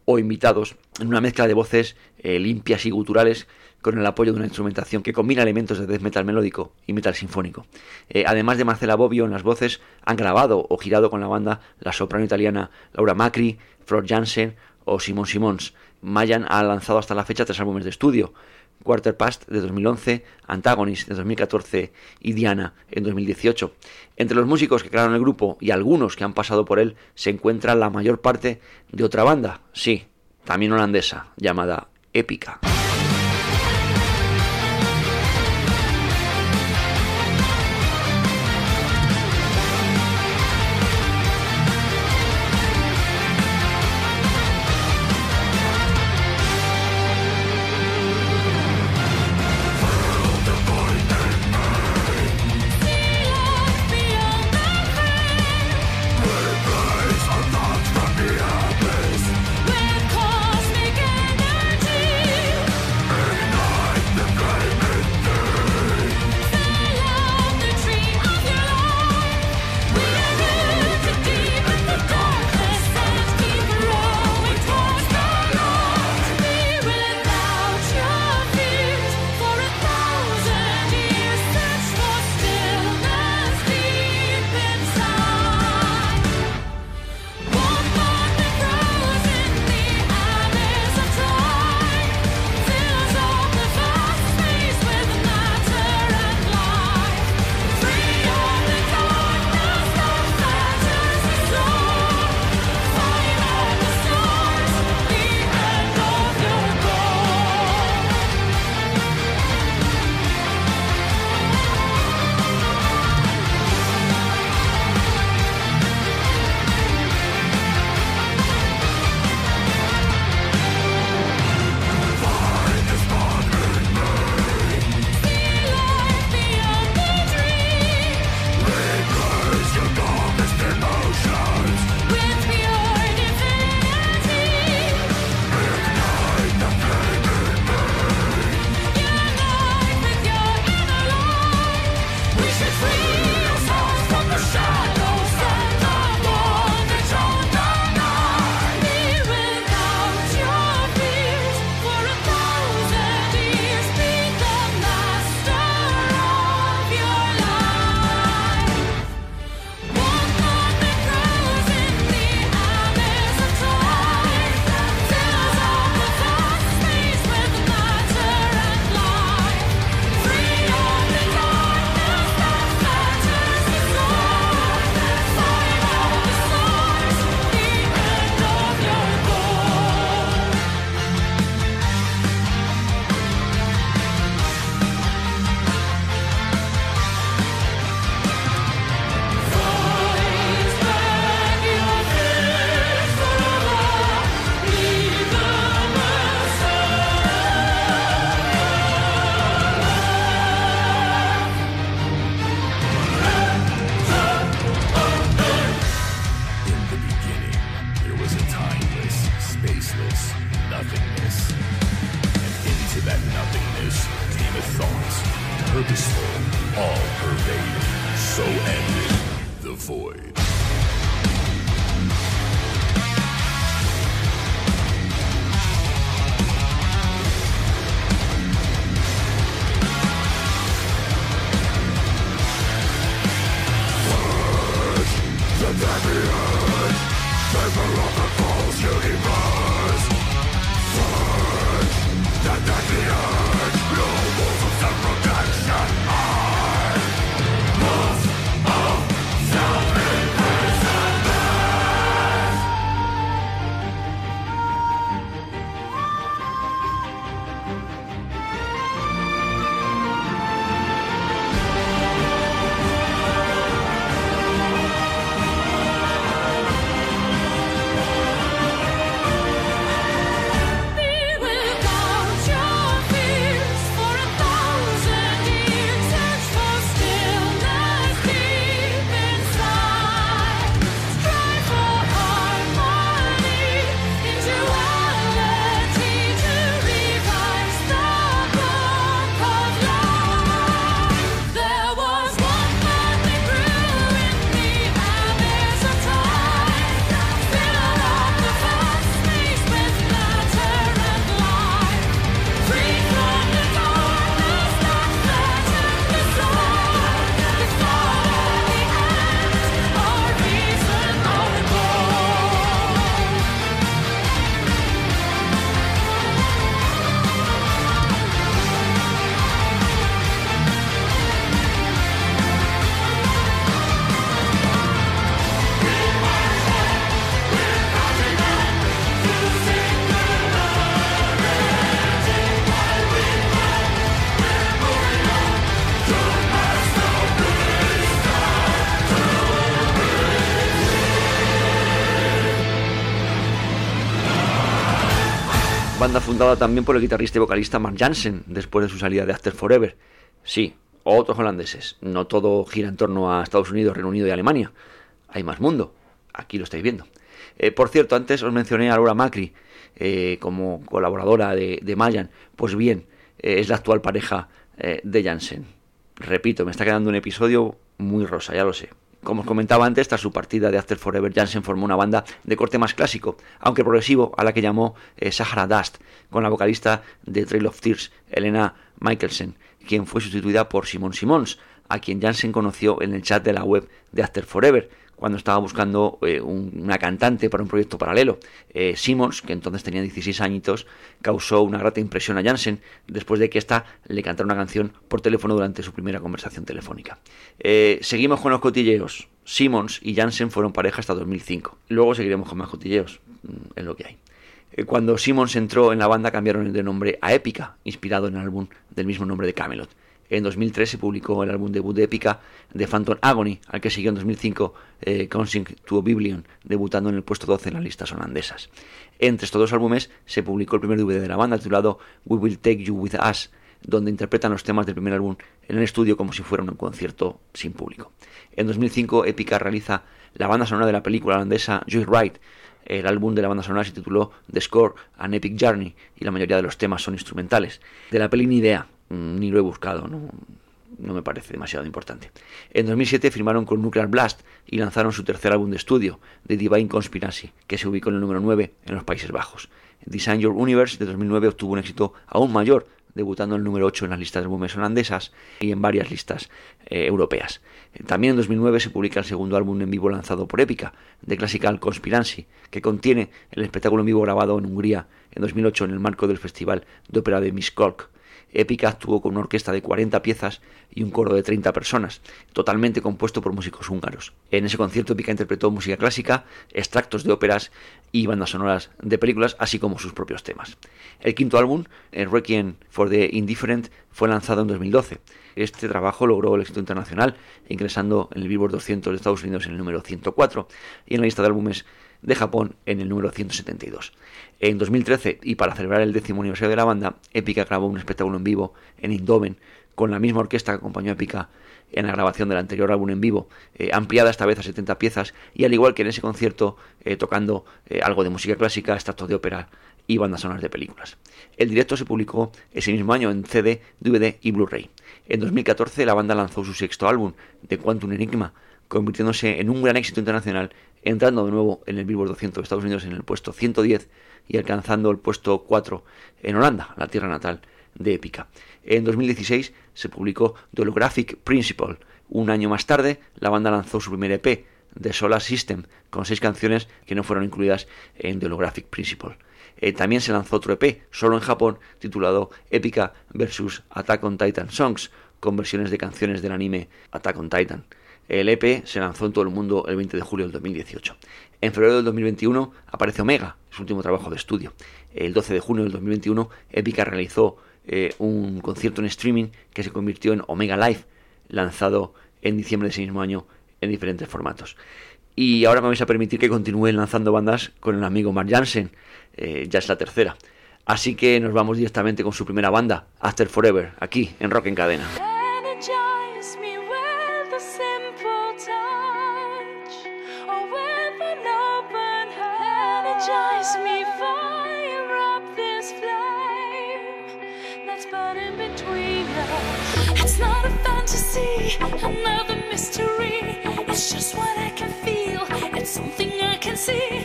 o invitados, en una mezcla de voces limpias y guturales con el apoyo de una instrumentación que combina elementos de death metal melódico y metal sinfónico. Eh, además de Marcela Bobbio en las voces, han grabado o girado con la banda la soprano italiana Laura Macri, Flor Jansen o Simon Simons. Mayan ha lanzado hasta la fecha tres álbumes de estudio. Quarter Past de 2011, Antagonist de 2014 y Diana en 2018. Entre los músicos que crearon el grupo y algunos que han pasado por él se encuentra la mayor parte de otra banda, sí, también holandesa, llamada Épica. Fundada también por el guitarrista y vocalista Mark Jansen después de su salida de After Forever. Sí, otros holandeses. No todo gira en torno a Estados Unidos, Reino Unido y Alemania. Hay más mundo. Aquí lo estáis viendo. Eh, por cierto, antes os mencioné a Laura Macri eh, como colaboradora de, de, Mayan. Pues bien, eh, es la actual pareja de Jansen. Repito, me está quedando un episodio muy rosa, ya lo sé. Como os comentaba antes, tras su partida de After Forever, Jansen formó una banda de corte más clásico, aunque progresivo, a la que llamó Sahara Dust, con la vocalista de Trail of Tears, Elena Michelsen, quien fue sustituida por Simon Simons, a quien Jansen conoció en el chat de la web de After Forever, cuando estaba buscando eh, una cantante para un proyecto paralelo. Eh, Simmons, que entonces tenía 16 añitos, causó una grata impresión a Jansen después de que ésta le cantara una canción por teléfono durante su primera conversación telefónica. Eh, seguimos con los cotilleos. Simmons y Jansen fueron pareja hasta 2005. Luego seguiremos con más cotilleos, mm, en lo que hay. Cuando Simmons entró en la banda cambiaron el de nombre a Épica, inspirado en el álbum del mismo nombre de Camelot. En 2003 se publicó el álbum debut de Épica de Phantom Agony, al que siguió en 2005 eh, Consing to Oblivion, debutando en el puesto 12 en las listas holandesas. Entre estos dos álbumes se publicó el primer DVD de la banda titulado We Will Take You With Us, donde interpretan los temas del primer álbum en el estudio como si fuera un concierto sin público. En 2005 Épica realiza la banda sonora de la película holandesa Joyride, el álbum de la banda sonora se tituló The Score, An Epic Journey, y la mayoría de los temas son instrumentales. De la peli ni idea, ni lo he buscado, no, no me parece demasiado importante. En 2007 firmaron con Nuclear Blast y lanzaron su tercer álbum de estudio, The Divine Conspiracy, que se ubicó en el número 9 en los Países Bajos. Design Your Universe de 2009 obtuvo un éxito aún mayor, debutando en el número 8 en las listas de álbumes holandesas y en varias listas eh, europeas. También en 2009 se publica el segundo álbum en vivo lanzado por Epica, The Classical Conspiracy, que contiene el espectáculo en vivo grabado en Hungría en 2008 en el marco del Festival de Ópera de Miskolc Épica actuó con una orquesta de 40 piezas y un coro de 30 personas, totalmente compuesto por músicos húngaros. En ese concierto Épica interpretó música clásica, extractos de óperas y bandas sonoras de películas, así como sus propios temas. El quinto álbum, el Requiem for the Indifferent, fue lanzado en 2012. Este trabajo logró el éxito internacional, ingresando en el Billboard 200 de Estados Unidos en el número 104 y en la lista de álbumes de Japón en el número 172. En 2013, y para celebrar el décimo aniversario de la banda, Epica grabó un espectáculo en vivo en Indoven con la misma orquesta que acompañó a Epica en la grabación del anterior álbum en vivo, eh, ampliada esta vez a 70 piezas, y al igual que en ese concierto, eh, tocando eh, algo de música clásica, extractos de ópera y bandas sonoras de películas. El directo se publicó ese mismo año en CD, DVD y Blu-ray. En 2014 la banda lanzó su sexto álbum, The Quantum Enigma, convirtiéndose en un gran éxito internacional entrando de nuevo en el Billboard 200 de Estados Unidos en el puesto 110 y alcanzando el puesto 4 en Holanda, la tierra natal de Épica. En 2016 se publicó The Holographic Principle. Un año más tarde, la banda lanzó su primer EP, The Solar System, con seis canciones que no fueron incluidas en The Holographic Principle. Eh, también se lanzó otro EP, solo en Japón, titulado Épica vs. Attack on Titan Songs, con versiones de canciones del anime Attack on Titan. El EP se lanzó en todo el mundo el 20 de julio del 2018. En febrero del 2021 aparece Omega, su último trabajo de estudio. El 12 de junio del 2021, Epica realizó eh, un concierto en streaming que se convirtió en Omega Live, lanzado en diciembre de ese mismo año en diferentes formatos. Y ahora me vais a permitir que continúe lanzando bandas con el amigo Mark Jansen, eh, ya es la tercera. Así que nos vamos directamente con su primera banda, After Forever, aquí en Rock en Cadena. Another mystery. It's just what I can feel, it's something I can see.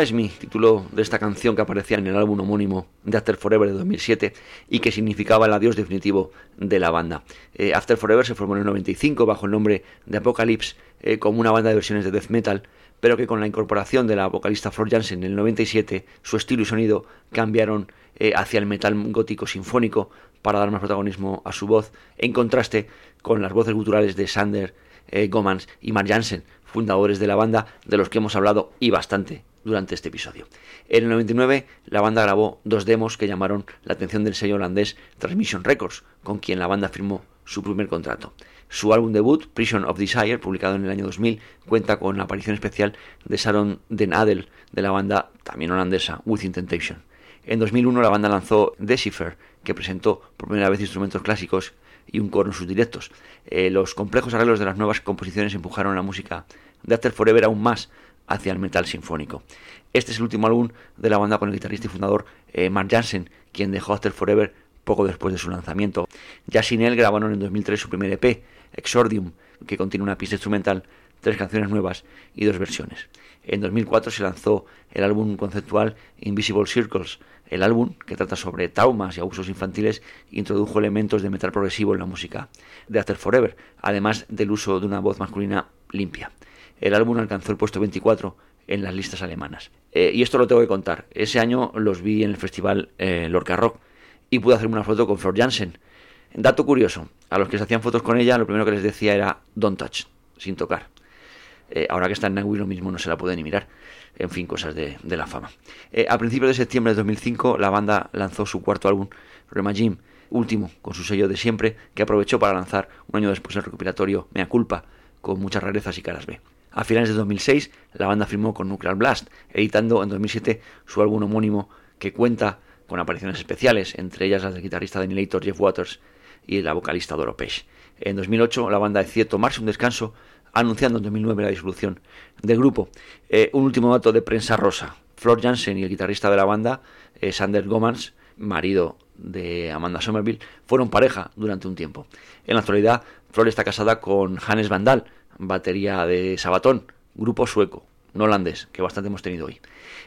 Energize Me, título de esta canción que aparecía en el álbum homónimo de After Forever de 2007 y que significaba el adiós definitivo de la banda. Eh, After Forever se formó en el 95 bajo el nombre de Apocalypse eh, como una banda de versiones de death metal, pero que con la incorporación de la vocalista Flor Jansen en el 97 su estilo y sonido cambiaron eh, hacia el metal gótico sinfónico para dar más protagonismo a su voz, en contraste con las voces guturales de Sander Gomans y Mark Jansen, fundadores de la banda, de los que hemos hablado y bastante durante este episodio. En el 99 la banda grabó dos demos que llamaron la atención del sello holandés Transmission Records, con quien la banda firmó su primer contrato. Su álbum debut, Prison of Desire, publicado en el año 2000, cuenta con la aparición especial de Sharon Den Adel de la banda también holandesa Within Temptation. En 2001 la banda lanzó Decipher, que presentó por primera vez instrumentos clásicos y un coro en sus directos. Eh, los complejos arreglos de las nuevas composiciones empujaron la música de After Forever aún más hacia el metal sinfónico. Este es el último álbum de la banda con el guitarrista y fundador eh, Mark Jansen, quien dejó After Forever poco después de su lanzamiento. Ya sin él grabaron en 2003 su primer EP, Exordium, que contiene una pista instrumental, tres canciones nuevas y dos versiones. En 2004 se lanzó el álbum conceptual Invisible Circles. El álbum, que trata sobre traumas y abusos infantiles, introdujo elementos de metal progresivo en la música de After Forever, además del uso de una voz masculina limpia. El álbum alcanzó el puesto 24 en las listas alemanas. Eh, y esto lo tengo que contar. Ese año los vi en el festival eh, Lorca Rock y pude hacerme una foto con Flor Jansen. Dato curioso, a los que se hacían fotos con ella, lo primero que les decía era don't touch, sin tocar. Eh, ahora que está en Nagui lo mismo no se la puede ni mirar. En fin, cosas de, la fama. A principios de septiembre de 2005 la banda lanzó su cuarto álbum, Rema Jim, último, con su sello de siempre, que aprovechó para lanzar un año después el recopilatorio Mea Culpa, con muchas rarezas y caras B. A finales de 2006 la banda firmó con Nuclear Blast, editando en 2007 su álbum homónimo que cuenta con apariciones especiales, entre ellas las del guitarrista de Annihilator Jeff Waters y la vocalista Doro Page. En 2008 la banda decidió tomarse un descanso anunciando en 2009 la disolución del grupo. Eh, un último dato de prensa rosa. Flor Jansen y el guitarrista de la banda, eh, Sander Gomans, marido de Amanda Somerville, fueron pareja durante un tiempo. En la actualidad, Flor está casada con Hannes Vandal, batería de Sabatón, grupo sueco, no holandés, que bastante hemos tenido hoy.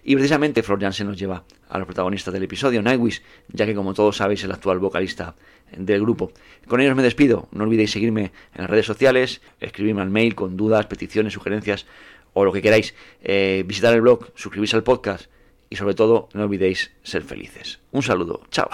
Y precisamente Flor Jansen nos lleva a los protagonistas del episodio, Nightwish, ya que como todos sabéis es el actual vocalista del grupo. Con ellos me despido, no olvidéis seguirme en las redes sociales, escribirme al mail con dudas, peticiones, sugerencias o lo que queráis, eh, visitar el blog, suscribirse al podcast y sobre todo no olvidéis ser felices. Un saludo, chao.